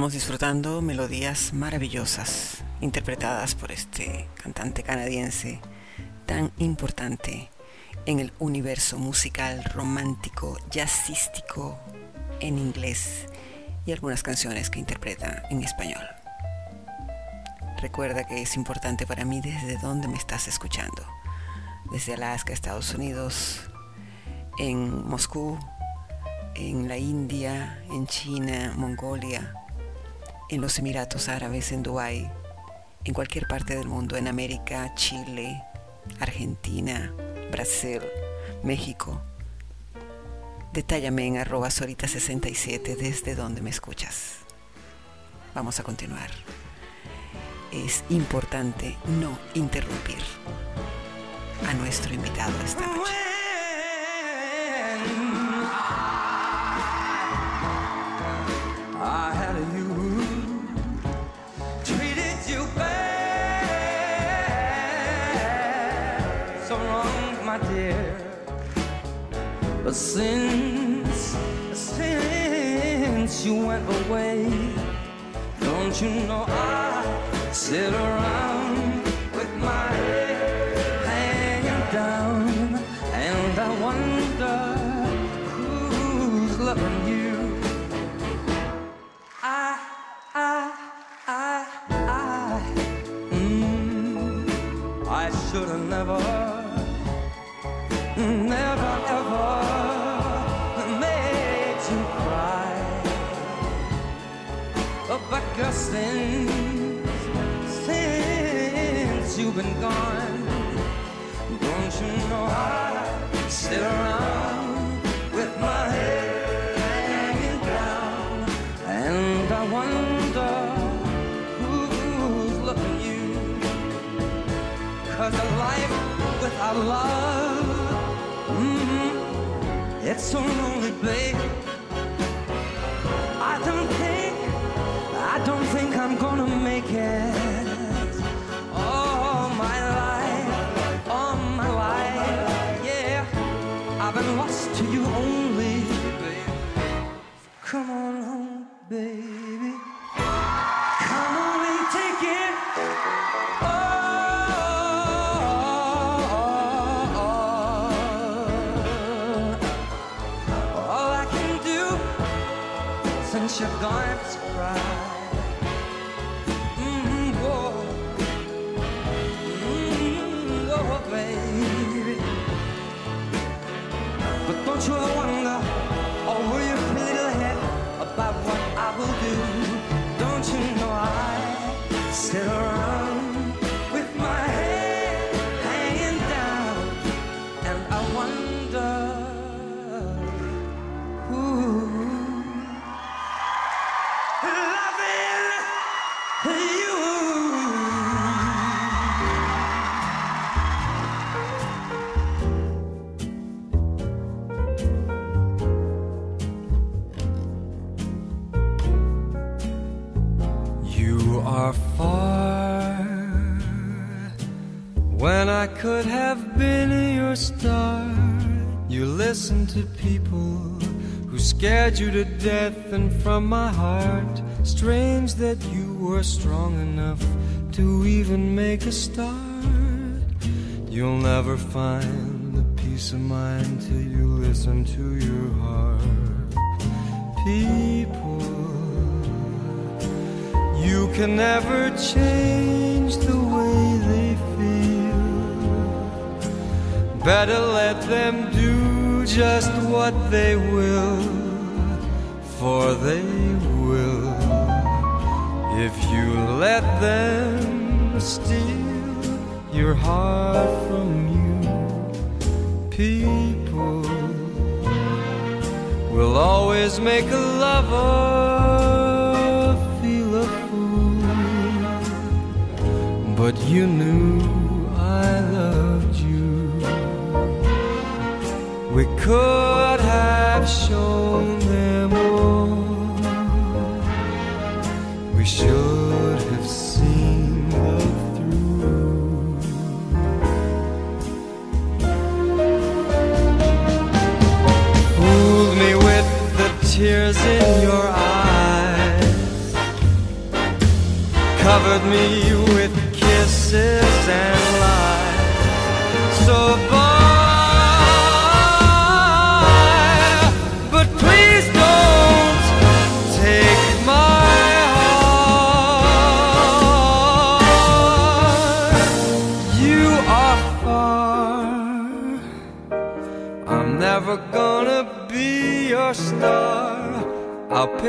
Estamos disfrutando melodías maravillosas interpretadas por este cantante canadiense tan importante en el universo musical romántico, jazzístico en inglés y algunas canciones que interpreta en español. Recuerda que es importante para mí desde dónde me estás escuchando. Desde Alaska, Estados Unidos, en Moscú, en la India, en China, Mongolia, en los Emiratos Árabes, en Dubái, en cualquier parte del mundo, en América, Chile, Argentina, Brasil, México. Detállame en arroba solita67 desde donde me escuchas. Vamos a continuar. Es importante no interrumpir a nuestro invitado esta noche. I had But since since you went away, don't you know I sit around with my head hanging down, and I wonder who's loving you. I, I, I, I, mm, I should have never girl, since, since you've been gone, don't you know I sit around with my head hanging down, and I wonder who's loving you. Cause a life without love, mm, it's so lonely, babe. Don't think I'm gonna make it. Could have been your star. You listen to people who scared you to death, and from my heart, strange that you were strong enough to even make a start. You'll never find the peace of mind till you listen to your heart. People, you can never change the way they Better let them do just what they will, for they will if you let them steal your heart from you. People will always make a lover feel a fool, but you knew We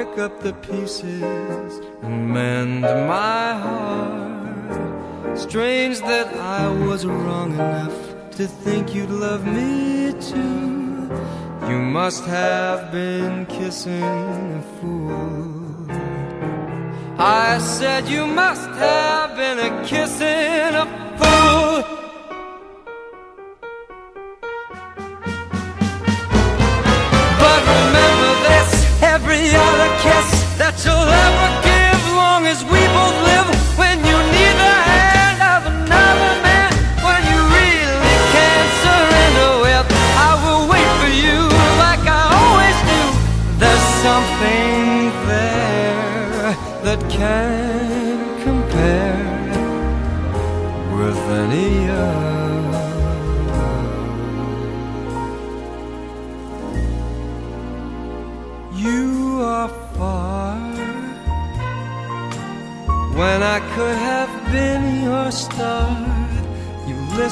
pick up the pieces and mend my heart. Strange that I was wrong enough to think you'd love me too. You must have been kissing a fool. I said you must have been a kissing a fool. Kiss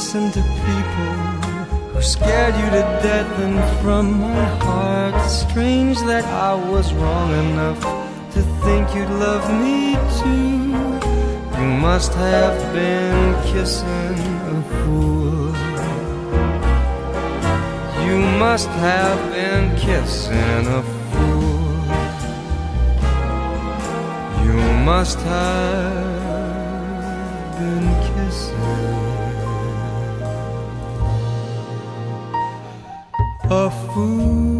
You listened to people who scared you to death, and from my heart, strange that I was wrong enough to think you'd love me too. You must have been kissing a fool. You must have been kissing a fool. You must have fool.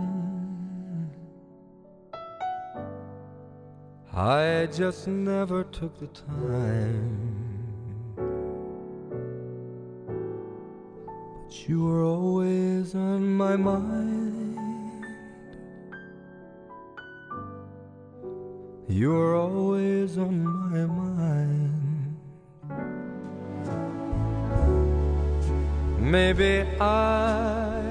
I just never took the time. But you were always on my mind. You're always on my mind. Maybe I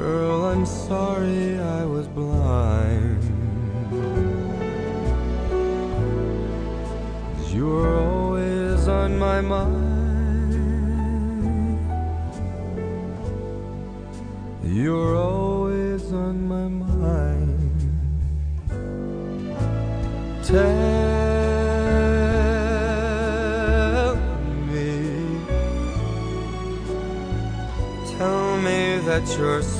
girl, I'm sorry I was blind. You were always on my mind. You're always on my mind. Tell me, tell me that your sweet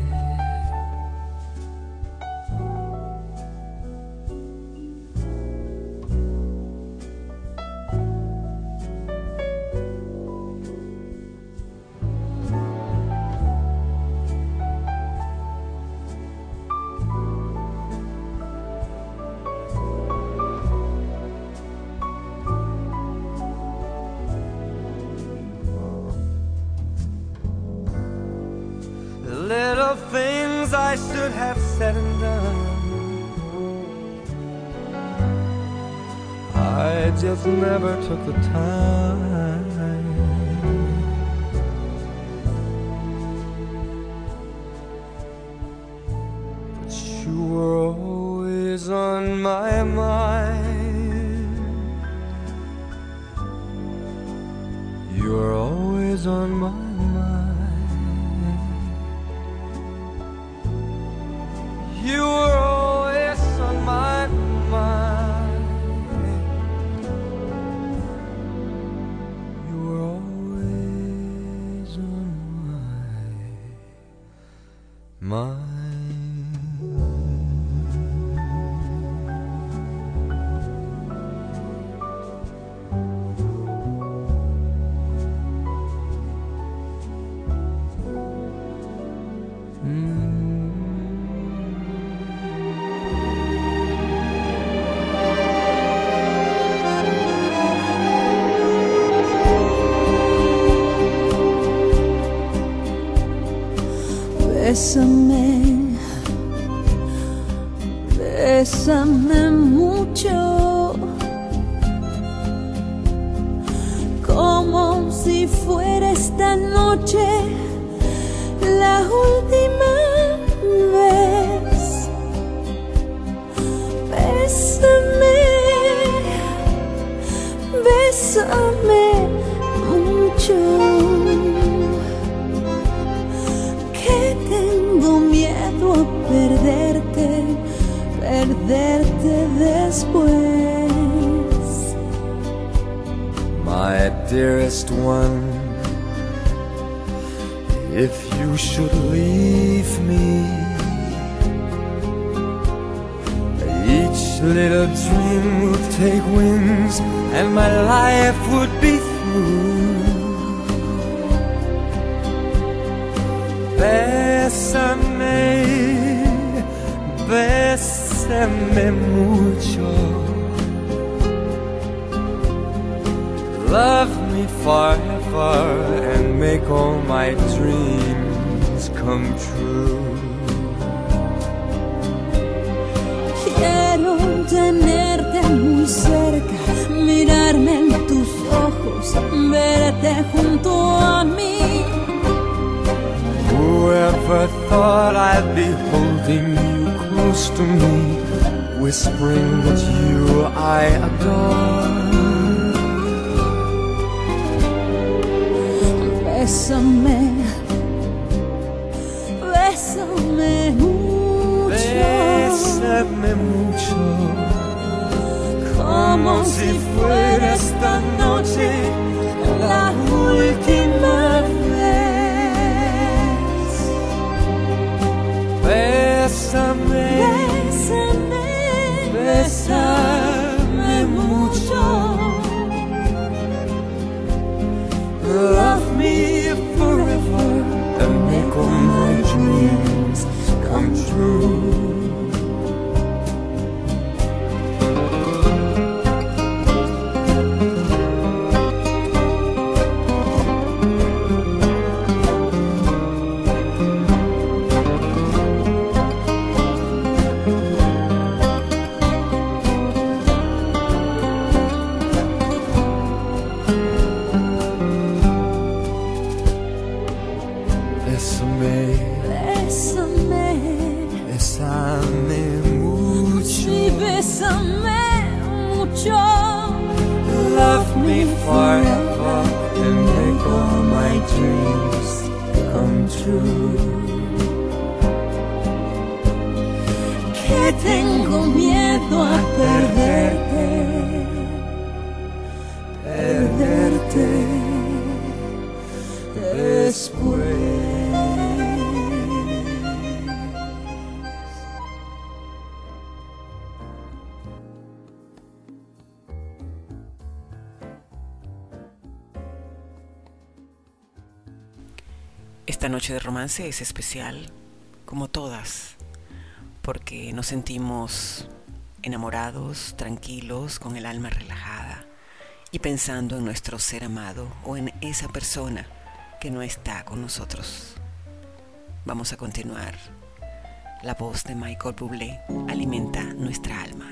Come true. Quiero tenerte muy cerca, mirarme en tus ojos, verte junto a mí. Whoever thought I'd be holding you close to me whispering that you I adore. Bésame, Bésame mucho, como si fuera esta noche la última es especial, como todas, porque nos sentimos enamorados, tranquilos, con el alma relajada y pensando en nuestro ser amado o en esa persona que no está con nosotros. Vamos a continuar. La voz de Michael Bublé alimenta nuestra alma.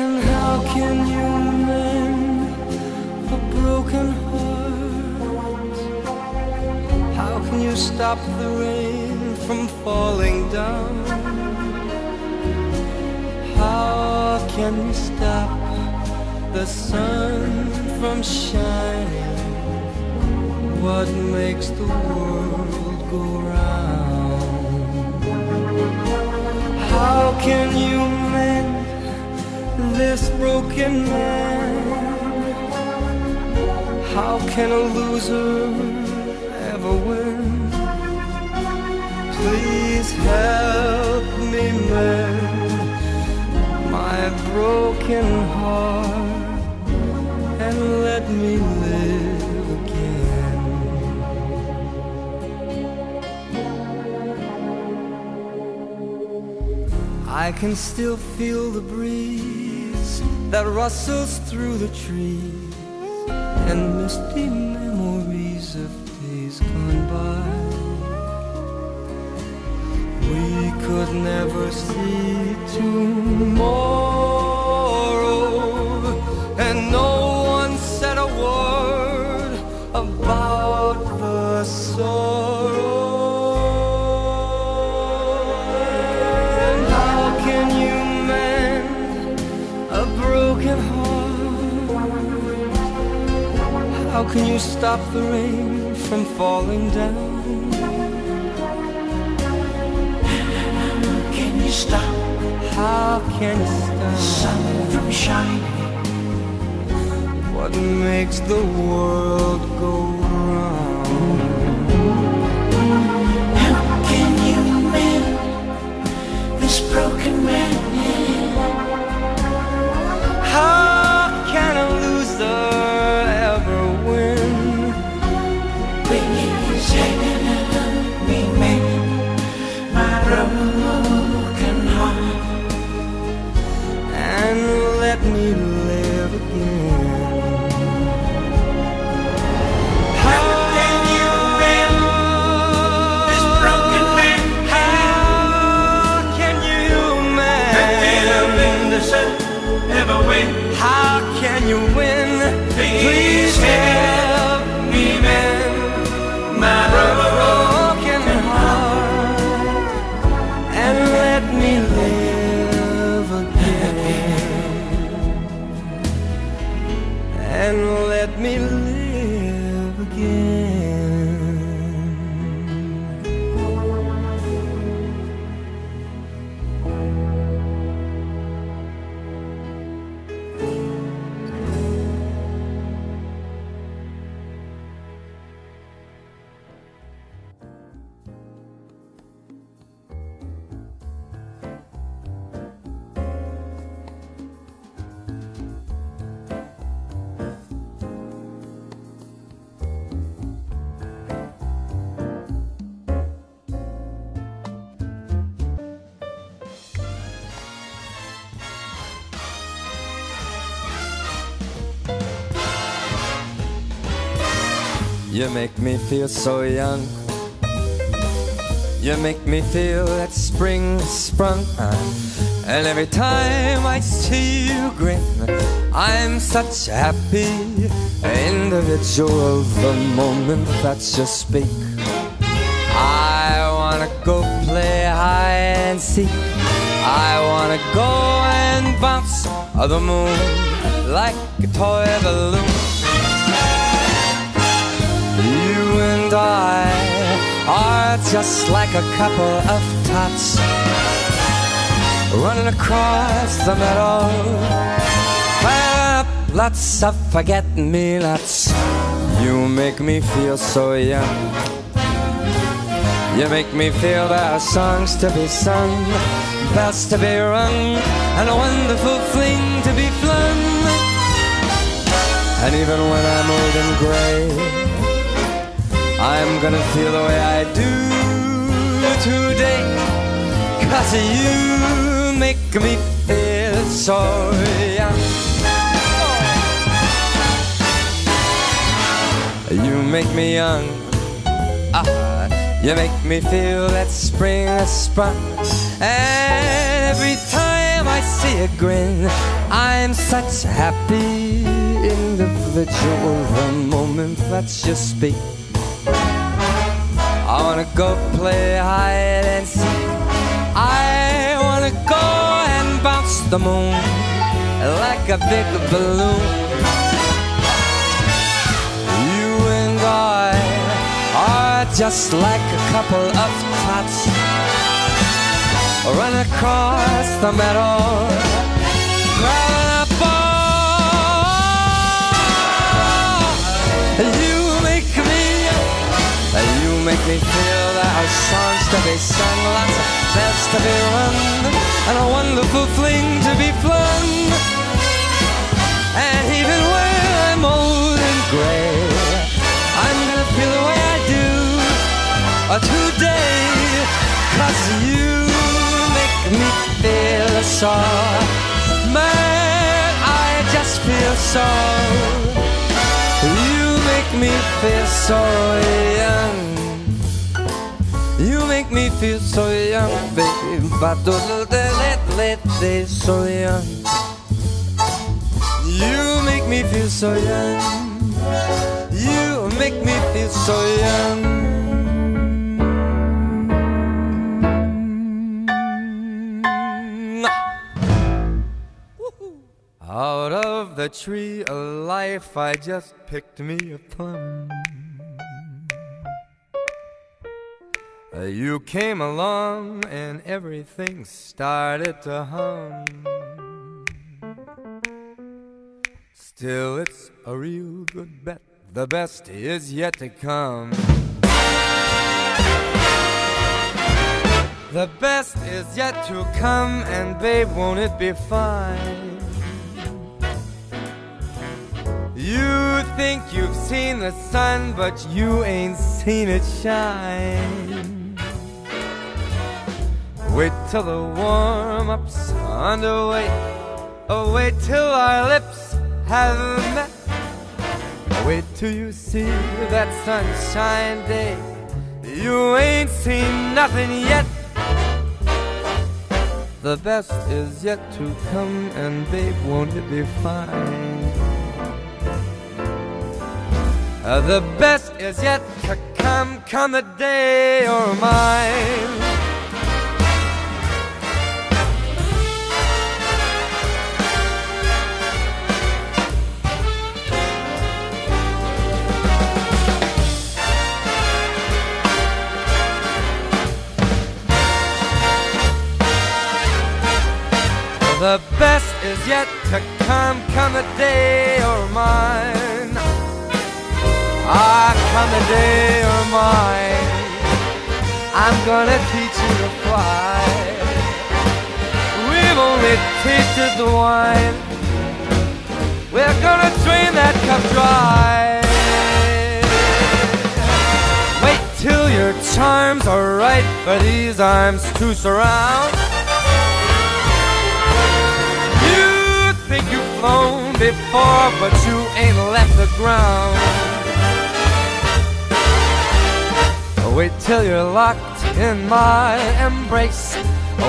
And how can you mend a broken heart? How can you stop the rain from falling down? How can you stop the sun from shining? What makes the world go round? How can you this broken man? How can a loser ever win? Please help me mend my broken heart and let me live again. I can still feel the breeze that rustles through the trees and misty memories of days gone by. We could never see tomorrow, can you stop the rain from falling down? Can you stop How can you stop sun from shining? what makes the world go round? How can you mend this broken man? Please so young. You make me feel that spring sprung. And every time I see you grin, I'm such a happy individual. The moment that you speak, I wanna go play hide and seek. I wanna go and bounce the moon like a toy balloon. Are just like a couple of tots running across the meadow. Lots of forget me nots. You make me feel so young. You make me feel there are songs to be sung, bells to be rung, and a wonderful fling to be flung. And even when I'm old and gray, I'm gonna feel the way I do today. Cause you make me feel so young. You make me young. Ah, you make me feel that spring has sprung. And every time I see a grin, I'm such a happy individual. The moment that you speak. Wanna go play hide and seek. I wanna go and bounce the moon like a big balloon. You and I are just like a couple of tots run across the meadow. Grab a ball. You make me feel that our songs to be sung, lots of bells to be rung, and a wonderful fling to be flung. And even when I'm old and gray, I'm gonna feel the way I do uh, today. Cause you make me feel so, man, I just feel so. You make me feel so young. You make me feel so young, baby. But don't let so young. You make me feel so young. You make me feel so young. Out of the tree of life, I just picked me a plum. You came along and everything started to hum. Still, it's a real good bet. The best is yet to come. The best is yet to come, and babe, won't it be fine? You think you've seen the sun, but you ain't seen it shine. Wait till the warm up's underway. Oh, wait till our lips have met. Oh, wait till you see that sunshine day. You ain't seen nothing yet. The best is yet to come, and babe, won't it be fine? Uh, the best is yet to come, come the day you're mine. The best is yet to come, come a day you're mine. Ah, come the day you're mine. I'm gonna teach you to fly. We've only tasted the wine. We're gonna drain that cup dry. Wait till your charms are right for these arms to surround. Think before, but you ain't left the ground. Wait till you're locked in my embrace.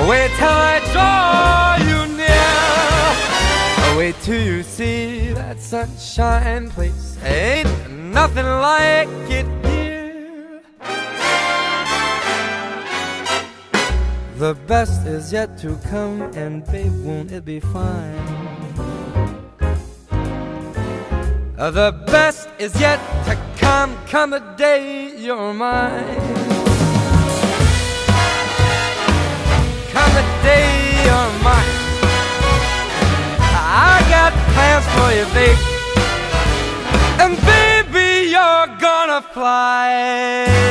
Wait till I draw you near. Wait till you see that sunshine place. Ain't nothing like it here. The best is yet to come, and babe, won't it be fine? Uh, the best is yet to come, come the day you're mine. Come the day you're mine. I got plans for you, babe. And baby, you're gonna fly.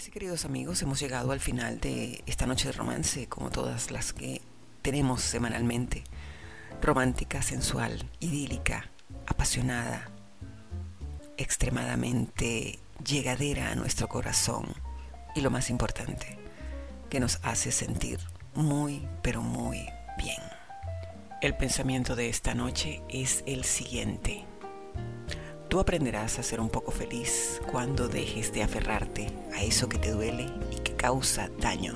Y así, queridos amigos, hemos llegado al final de esta noche de romance, como todas las que tenemos semanalmente. Romántica, sensual, idílica, apasionada, extremadamente llegadera a nuestro corazón y lo más importante, que nos hace sentir muy, pero muy bien. El pensamiento de esta noche es el siguiente. Tú aprenderás a ser un poco feliz cuando dejes de aferrarte a eso que te duele y que causa daño.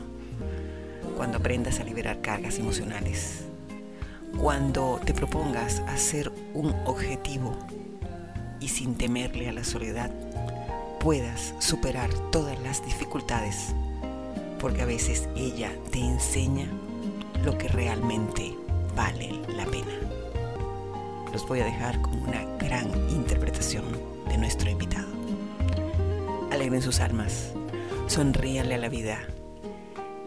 Cuando aprendas a liberar cargas emocionales. Cuando te propongas hacer un objetivo y sin temerle a la soledad puedas superar todas las dificultades. Porque a veces ella te enseña lo que realmente vale la pena los voy a dejar con una gran interpretación de nuestro invitado. Alegren sus almas, sonríanle a la vida.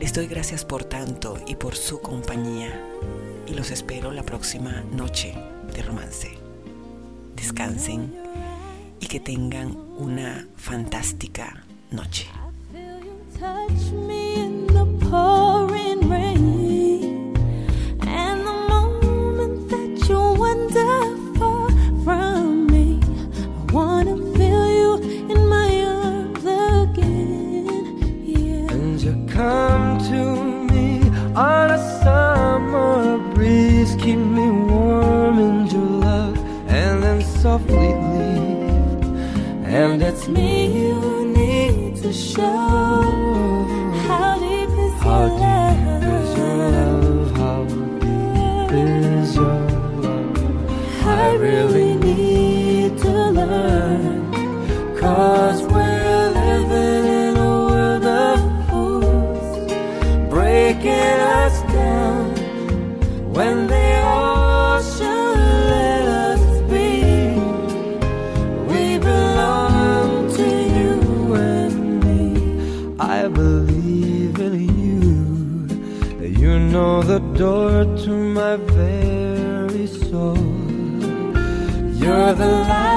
Les doy gracias por tanto y por su compañía y los espero la próxima noche de romance. Descansen y que tengan una fantástica noche. Come to me on a summer breeze, keep me warm in your love, and then softly leave. And it's me you need to show. How deep is your deep door to my very soul. You're the light